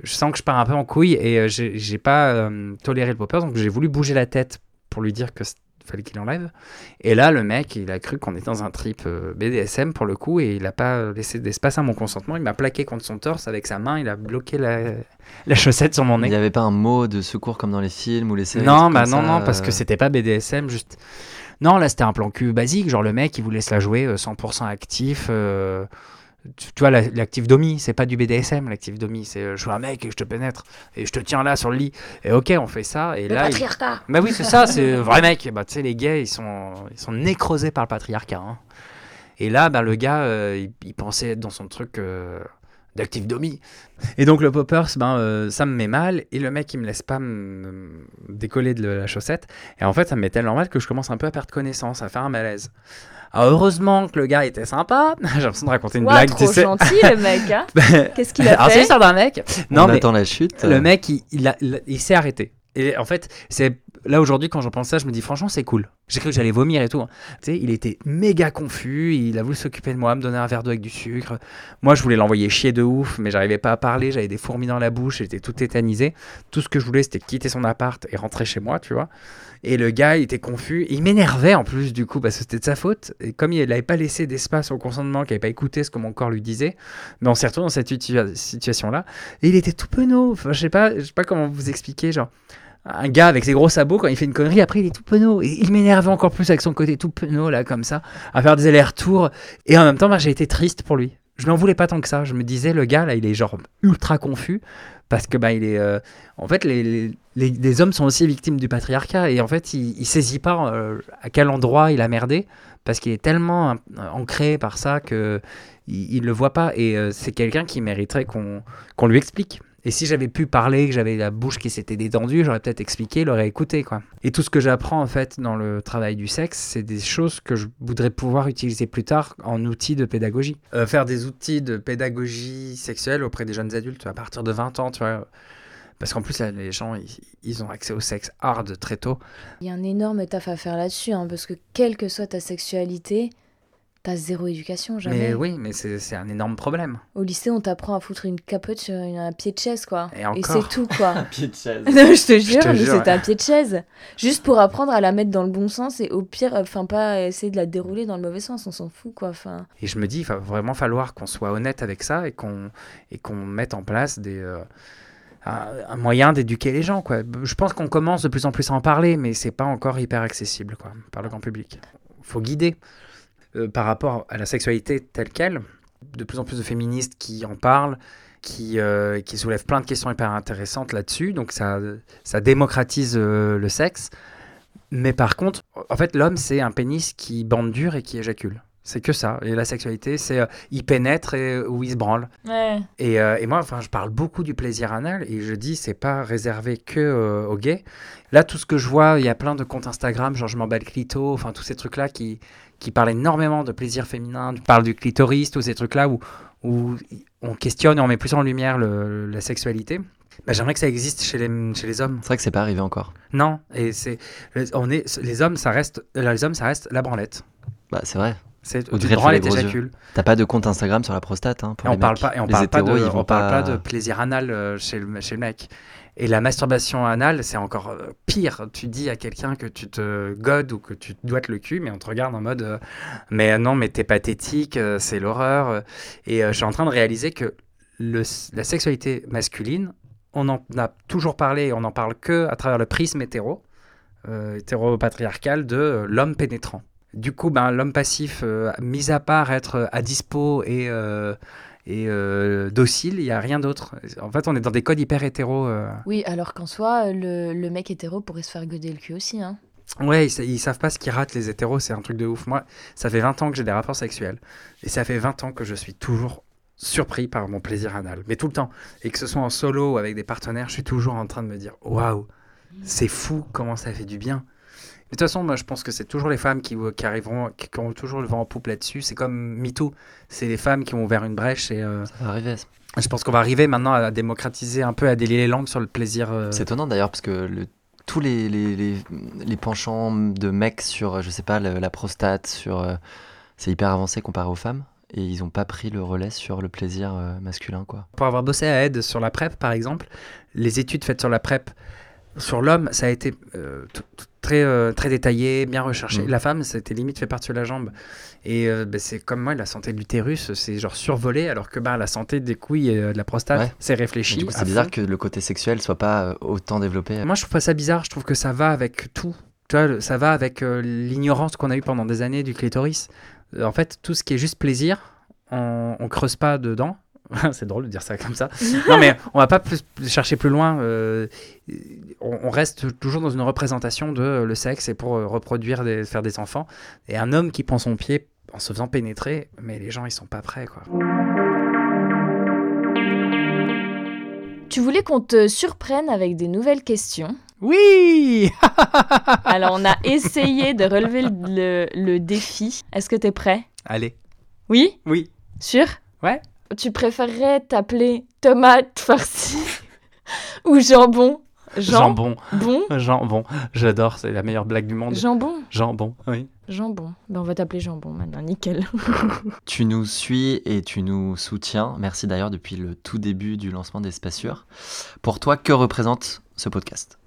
je sens que je pars un peu en couille et euh, j'ai pas toléré le popper. Donc j'ai voulu bouger la tête pour lui dire que fallait qu'il enlève. Et là, le mec, il a cru qu'on était dans un trip euh, BDSM pour le coup, et il a pas laissé d'espace à mon consentement. Il m'a plaqué contre son torse avec sa main, il a bloqué la, la chaussette sur mon Il n'y nez. avait pas un mot de secours comme dans les films ou les séries Non, bah non, non, parce que euh, c'était pas BDSM, juste. Non, là, c'était un plan cul basique, genre le mec, il voulait se la jouer euh, 100% actif. euh, Tu tu vois, la- l'actif domi, c'est pas du BDSM, l'actif domi, c'est euh, je suis un mec et je te pénètre, et je te tiens là sur le lit. Et ok, on fait ça, et Le là. il- patriarcat bah oui, c'est ça, c'est vrai mec. Bah, tu sais, les gays, ils sont, ils sont nécrosés par le patriarcat. hein. Et là, bah, le gars, euh, il, il pensait être dans son truc euh, d'actif domi. Et donc, le poppers, ben, euh, ça me met mal. Et le mec, il me laisse pas me décoller de la chaussette. Et en fait, ça me met tellement mal que je commence un peu à perdre connaissance, à faire un malaise. Alors, heureusement que le gars était sympa. J'ai l'impression de raconter une blague, trop tu sais. gentil le mec hein. Qu'est-ce qu'il a Alors, c'est fait l'histoire d'un mec. On Non, mais attend la chute. le mec, il, il, a- il- il s'est arrêté. Et en fait, c'est là aujourd'hui quand j'en pense ça, je me dis franchement c'est cool. J'ai cru que j'allais vomir et tout. hein. Il était méga confus, il a voulu s'occuper de moi, me donner un verre d'eau avec du sucre. Moi, je voulais l'envoyer chier de ouf, mais j'arrivais pas à parler, j'avais des fourmis dans la bouche, j'étais tout tétanisé. Tout ce que je voulais, c'était quitter son appart et rentrer chez moi, tu vois. Et le gars, il était confus, il m'énervait en plus du coup parce que c'était de sa faute. Et comme il n'avait pas laissé d'espace au consentement, qu'il n'avait pas écouté ce que mon corps lui disait, mais on s'est retrouvé dans cette situation-là. Et il était tout penaud. Enfin, je sais pas, je sais pas comment vous expliquer, genre un gars avec ses gros sabots quand il fait une connerie après il est tout penaud. Et il m'énervait encore plus avec son côté tout penaud là comme ça à faire des allers-retours. Et en même temps bah, j'ai été triste pour lui. Je n'en voulais pas tant que ça. Je me disais le gars là il est genre ultra confus parce que bah il est euh, en fait les, les, hommes sont aussi victimes du patriarcat. Et en fait il, il saisit pas euh, à quel endroit il a merdé parce qu'il est tellement euh, ancré par ça que il, le voit pas. Et c'est quelqu'un qui mériterait qu'on lui explique et si j'avais pu parler, que j'avais la bouche qui s'était détendue, j'aurais peut-être expliqué, il aurait écouté, quoi. Et tout ce que j'apprends, en fait, dans le travail du sexe, c'est des choses que je voudrais pouvoir utiliser plus tard en outils de pédagogie. Euh, faire des outils de pédagogie sexuelle auprès des jeunes adultes à partir de 20 ans, tu vois. Parce qu'en plus, là, les gens, ils, ils ont accès au sexe hard très tôt. Il y a un énorme taf à faire là-dessus, hein, parce que quelle que soit ta sexualité, zéro éducation, jamais. Mais oui, mais c'est c'est un énorme problème. Au lycée, on t'apprend à foutre une capote sur une- un pied de chaise, quoi. Et Et encore. c'est tout, quoi. Pied de chaise. non, je te jure, ouais. un pied de chaise. Juste pour apprendre à la mettre dans le bon sens et au pire, enfin, pas essayer de la dérouler dans le mauvais sens, on s'en fout, quoi. Enfin, Et je me dis, il va vraiment falloir qu'on soit honnête avec ça et qu'on et qu'on mette en place des, euh, un, un moyen d'éduquer les gens. Quoi. Je pense qu'on commence de plus en plus à en parler, mais c'est pas encore hyper accessible quoi, par le grand public. faut guider euh, par rapport à la sexualité telle qu'elle. De plus en plus de féministes qui en parlent, qui, euh, qui soulèvent plein de questions hyper intéressantes là-dessus. Donc ça, ça démocratise euh, le sexe. Mais par contre, en fait, l'homme, c'est un pénis qui bande dur et qui éjacule. C'est que ça. Et la sexualité, c'est euh, il pénètre et, euh, ou il se branle. ouais. Et, euh, et moi, enfin, je parle beaucoup du plaisir anal et je dis c'est pas réservé que euh, aux gays. Là, tout ce que je vois, il y a plein de comptes Instagram, genre je m'emballe clito, enfin tous ces trucs-là qui, qui parlent énormément de plaisir féminin, tu parles du clitoris, tous ces trucs-là où, où on questionne et on met plus en lumière le- la sexualité. Bah, J'aimerais que ça existe chez les, chez les hommes. C'est vrai que c'est pas arrivé encore. Non, et c'est on est les hommes, ça reste les hommes, ça reste la branlette. Bah, c'est vrai. C'est et les t'éjacules. T'as pas de compte Instagram sur la prostate, hein, pour Et on parle mecs. pas et on Les parle pas de ils vont on parle pas pas- de plaisir anal euh, chez le chez le mec. Et la masturbation anale, c'est encore euh, pire. Tu dis à quelqu'un que tu te godes ou que tu te doites le cul, mais on te regarde en mode euh, mais non, mais t'es pathétique, euh, c'est l'horreur. Et euh, je suis en train de réaliser que le, la sexualité masculine, on en a toujours parlé, on en parle que à travers le prisme hétéro, hétéro-patriarcal de l'homme pénétrant. Du coup, ben, l'homme passif, euh, mis à part être euh, à dispo et, euh, et euh, docile, il n'y a rien d'autre. En fait, on est dans des codes hyper hétéro. euh. Oui, alors qu'en soi, le, le mec hétéro pourrait se faire goder le cul aussi, hein. Ouais, ils, ils savent pas ce qu'ils ratent, les hétéros, c'est un truc de ouf. Moi, ça fait 20 ans que j'ai des rapports sexuels. Et ça fait 20 ans que je suis toujours surpris par mon plaisir anal. Mais tout le temps. Et que ce soit en solo ou avec des partenaires, je suis toujours en train de me dire waouh, c'est fou comment ça fait du bien. De toute façon, moi, je pense que c'est toujours les femmes qui, qui arriveront, qui, qui ont toujours le vent en poupe là-dessus. C'est comme MeToo. C'est les femmes qui ont ouvert une brèche et euh, Ça va arriver. je pense qu'on va arriver maintenant à démocratiser un peu, à délier les langues sur le plaisir. euh, C'est étonnant d'ailleurs parce que le- tous les, les, les, les penchants de mecs sur, je sais pas, la prostate, sur, euh, c'est hyper avancé comparé aux femmes et ils ont pas pris le relais sur le plaisir euh, masculin quoi. Pour avoir bossé à Aide sur la PrEP, par exemple, les études faites sur la PrEP, sur l'homme, ça a été euh, très, euh, très détaillé, bien recherché. Mm. La femme, c'était limite fait par-dessus la jambe. Et euh, ben, c'est comme moi, la santé de l'utérus, c'est genre survolé, alors que bah, la santé des couilles et euh, de la prostate, Ouais. c'est réfléchi. c'est bizarre fond. que le côté sexuel soit pas autant développé. Moi, je trouve pas ça bizarre. Je trouve que ça va avec tout. Tu vois, ça va avec euh, l'ignorance qu'on a eue pendant des années du clitoris. En fait, tout ce qui est juste plaisir, on, on creuse pas dedans. c'est drôle de dire ça comme ça. non, mais on va pas plus, chercher plus loin. euh, on, on reste toujours dans une représentation de euh, le sexe et pour euh, reproduire, des, faire des enfants. Et un homme qui prend son pied en se faisant pénétrer, mais les gens, ils sont pas prêts, quoi. Tu voulais qu'on te surprenne avec des nouvelles questions? Oui Alors, on a essayé de relever le, défi. Est-ce que t'es prêt? Allez. Oui? Oui. Sûr? Ouais. Tu préférerais t'appeler tomate farcie ou jambon? Jambon. Bon Jambon. J'adore, c'est la meilleure blague du monde. Jambon Jambon, oui. Jambon. Ben, on va t'appeler Jambon maintenant, nickel. Tu nous suis et tu nous soutiens. Merci d'ailleurs depuis le tout début du lancement d'Espace Sûr. Pour toi, que représente ce podcast?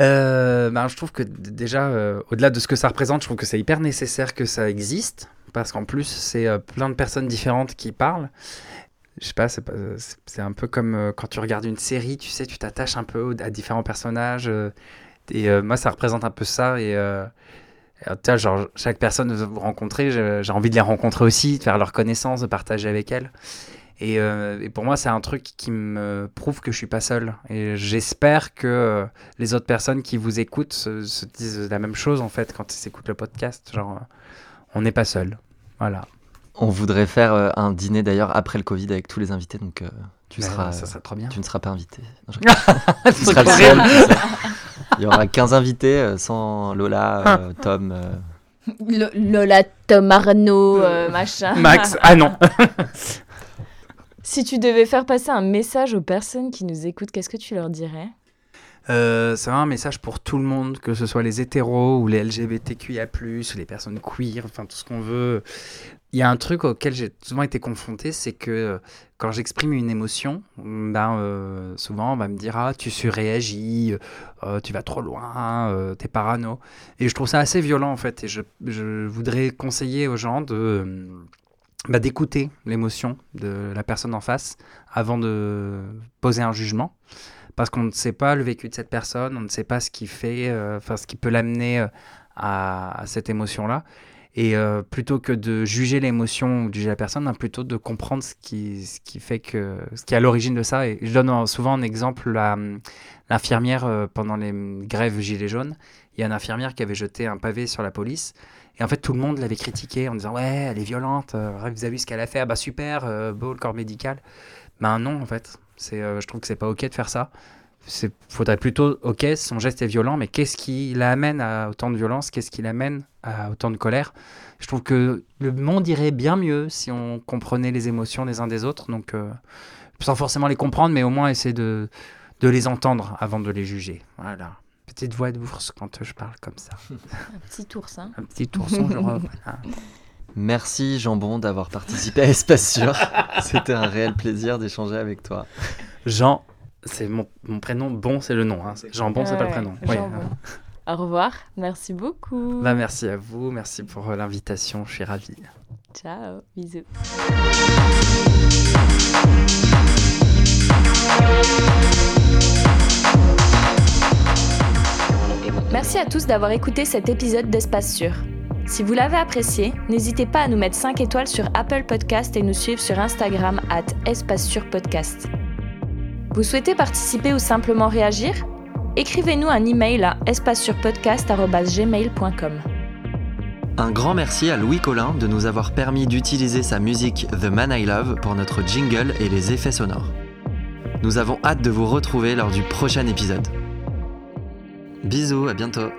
Euh, ben, je trouve que déjà, euh, au-delà de ce que ça représente, je trouve que c'est hyper nécessaire que ça existe. Parce qu'en plus, c'est euh, plein de personnes différentes qui parlent. Je sais pas, c'est un peu comme euh, quand tu regardes une série, tu sais, tu t'attaches un peu à différents personnages. euh, et euh, moi, ça représente un peu ça. Et, euh, tu genre, chaque personne que vous rencontrez, j'ai envie de les rencontrer aussi, de faire leur connaissance, de partager avec elles. Et, pour moi, c'est un truc qui me prouve que je suis pas seul. Et j'espère que les autres personnes qui vous écoutent se, se disent la même chose en fait quand ils écoutent le podcast. Genre, on n'est pas seul. Voilà. On voudrait faire euh, un dîner d'ailleurs après le Covid avec tous les invités, donc euh, tu, Mais seras, ça serait trop bien. tu ne seras pas invité. Non, je rigole. tu seras le seul. tu sais. Il y aura 15 invités euh, sans Lola, euh, Tom. euh, Lola, Tom, Arnaud, euh, machin. Max, ah non. Si tu devais faire passer un message aux personnes qui nous écoutent, qu'est-ce que tu leur dirais? Euh, c'est un message pour tout le monde, que ce soit les hétéros ou les LGBTQIA+, ou les personnes queer, enfin tout ce qu'on veut. Il y a un truc auquel j'ai souvent été confronté, c'est que euh, quand j'exprime une émotion, ben, euh, souvent on va me dire ah tu surréagis, euh, tu vas trop loin, euh, t'es parano. Et je trouve ça assez violent en fait. Et je, voudrais conseiller aux gens de euh, bah, d'écouter l'émotion de la personne en face avant de poser un jugement parce qu'on ne sait pas le vécu de cette personne, on ne sait pas ce qui fait, enfin ce qui peut l'amener à, à cette émotion-là. Et euh, plutôt que de juger l'émotion ou de juger la personne, hein, plutôt de comprendre ce qui, ce qui fait que, ce qui est à l'origine de ça. Je donne souvent un exemple, l'infirmière euh, pendant les grèves gilets jaunes, il y a une infirmière qui avait jeté un pavé sur la police. Et en fait, tout le monde l'avait critiqué en disant Ouais, elle est violente, euh, vous avez vu ce qu'elle a fait, ah bah super, beau le corps médical. Ben non, en fait. Euh, je trouve que c'est pas ok de faire ça. Il faudrait plutôt, ok, son geste est violent, mais qu'est-ce qui l'amène à autant de violence? Qu'est-ce qui l'amène à autant de colère? Je trouve que le monde irait bien mieux si on comprenait les émotions des uns des autres. Donc, euh, sans forcément les comprendre, mais au moins essayer de, de les entendre avant de les juger. Voilà. Petite voix d'ours quand je parle comme ça. Un petit ours, hein Un petit ourson, je voilà. Merci Jambon d'avoir participé à Espace Sûr. C'était un réel plaisir d'échanger avec toi. Jean, c'est mon, mon prénom. Bon, c'est le nom. Hein. Jambon, c'est pas le prénom. Ouais. Au revoir, merci beaucoup. Bah, merci à vous, merci pour euh, l'invitation, je suis ravi. Ciao, bisous. Merci à tous d'avoir écouté cet épisode d'Espace Sûr. Si vous l'avez apprécié, n'hésitez pas à nous mettre 5 étoiles sur Apple Podcast et nous suivre sur Instagram at Espace Sûr Podcast. Vous souhaitez participer ou simplement réagir? Écrivez-nous un email à espacesurpodcast.gmail.com. Un grand merci à Louis Collin de nous avoir permis d'utiliser sa musique The Man I Love pour notre jingle et les effets sonores. Nous avons hâte de vous retrouver lors du prochain épisode. Bisous, à bientôt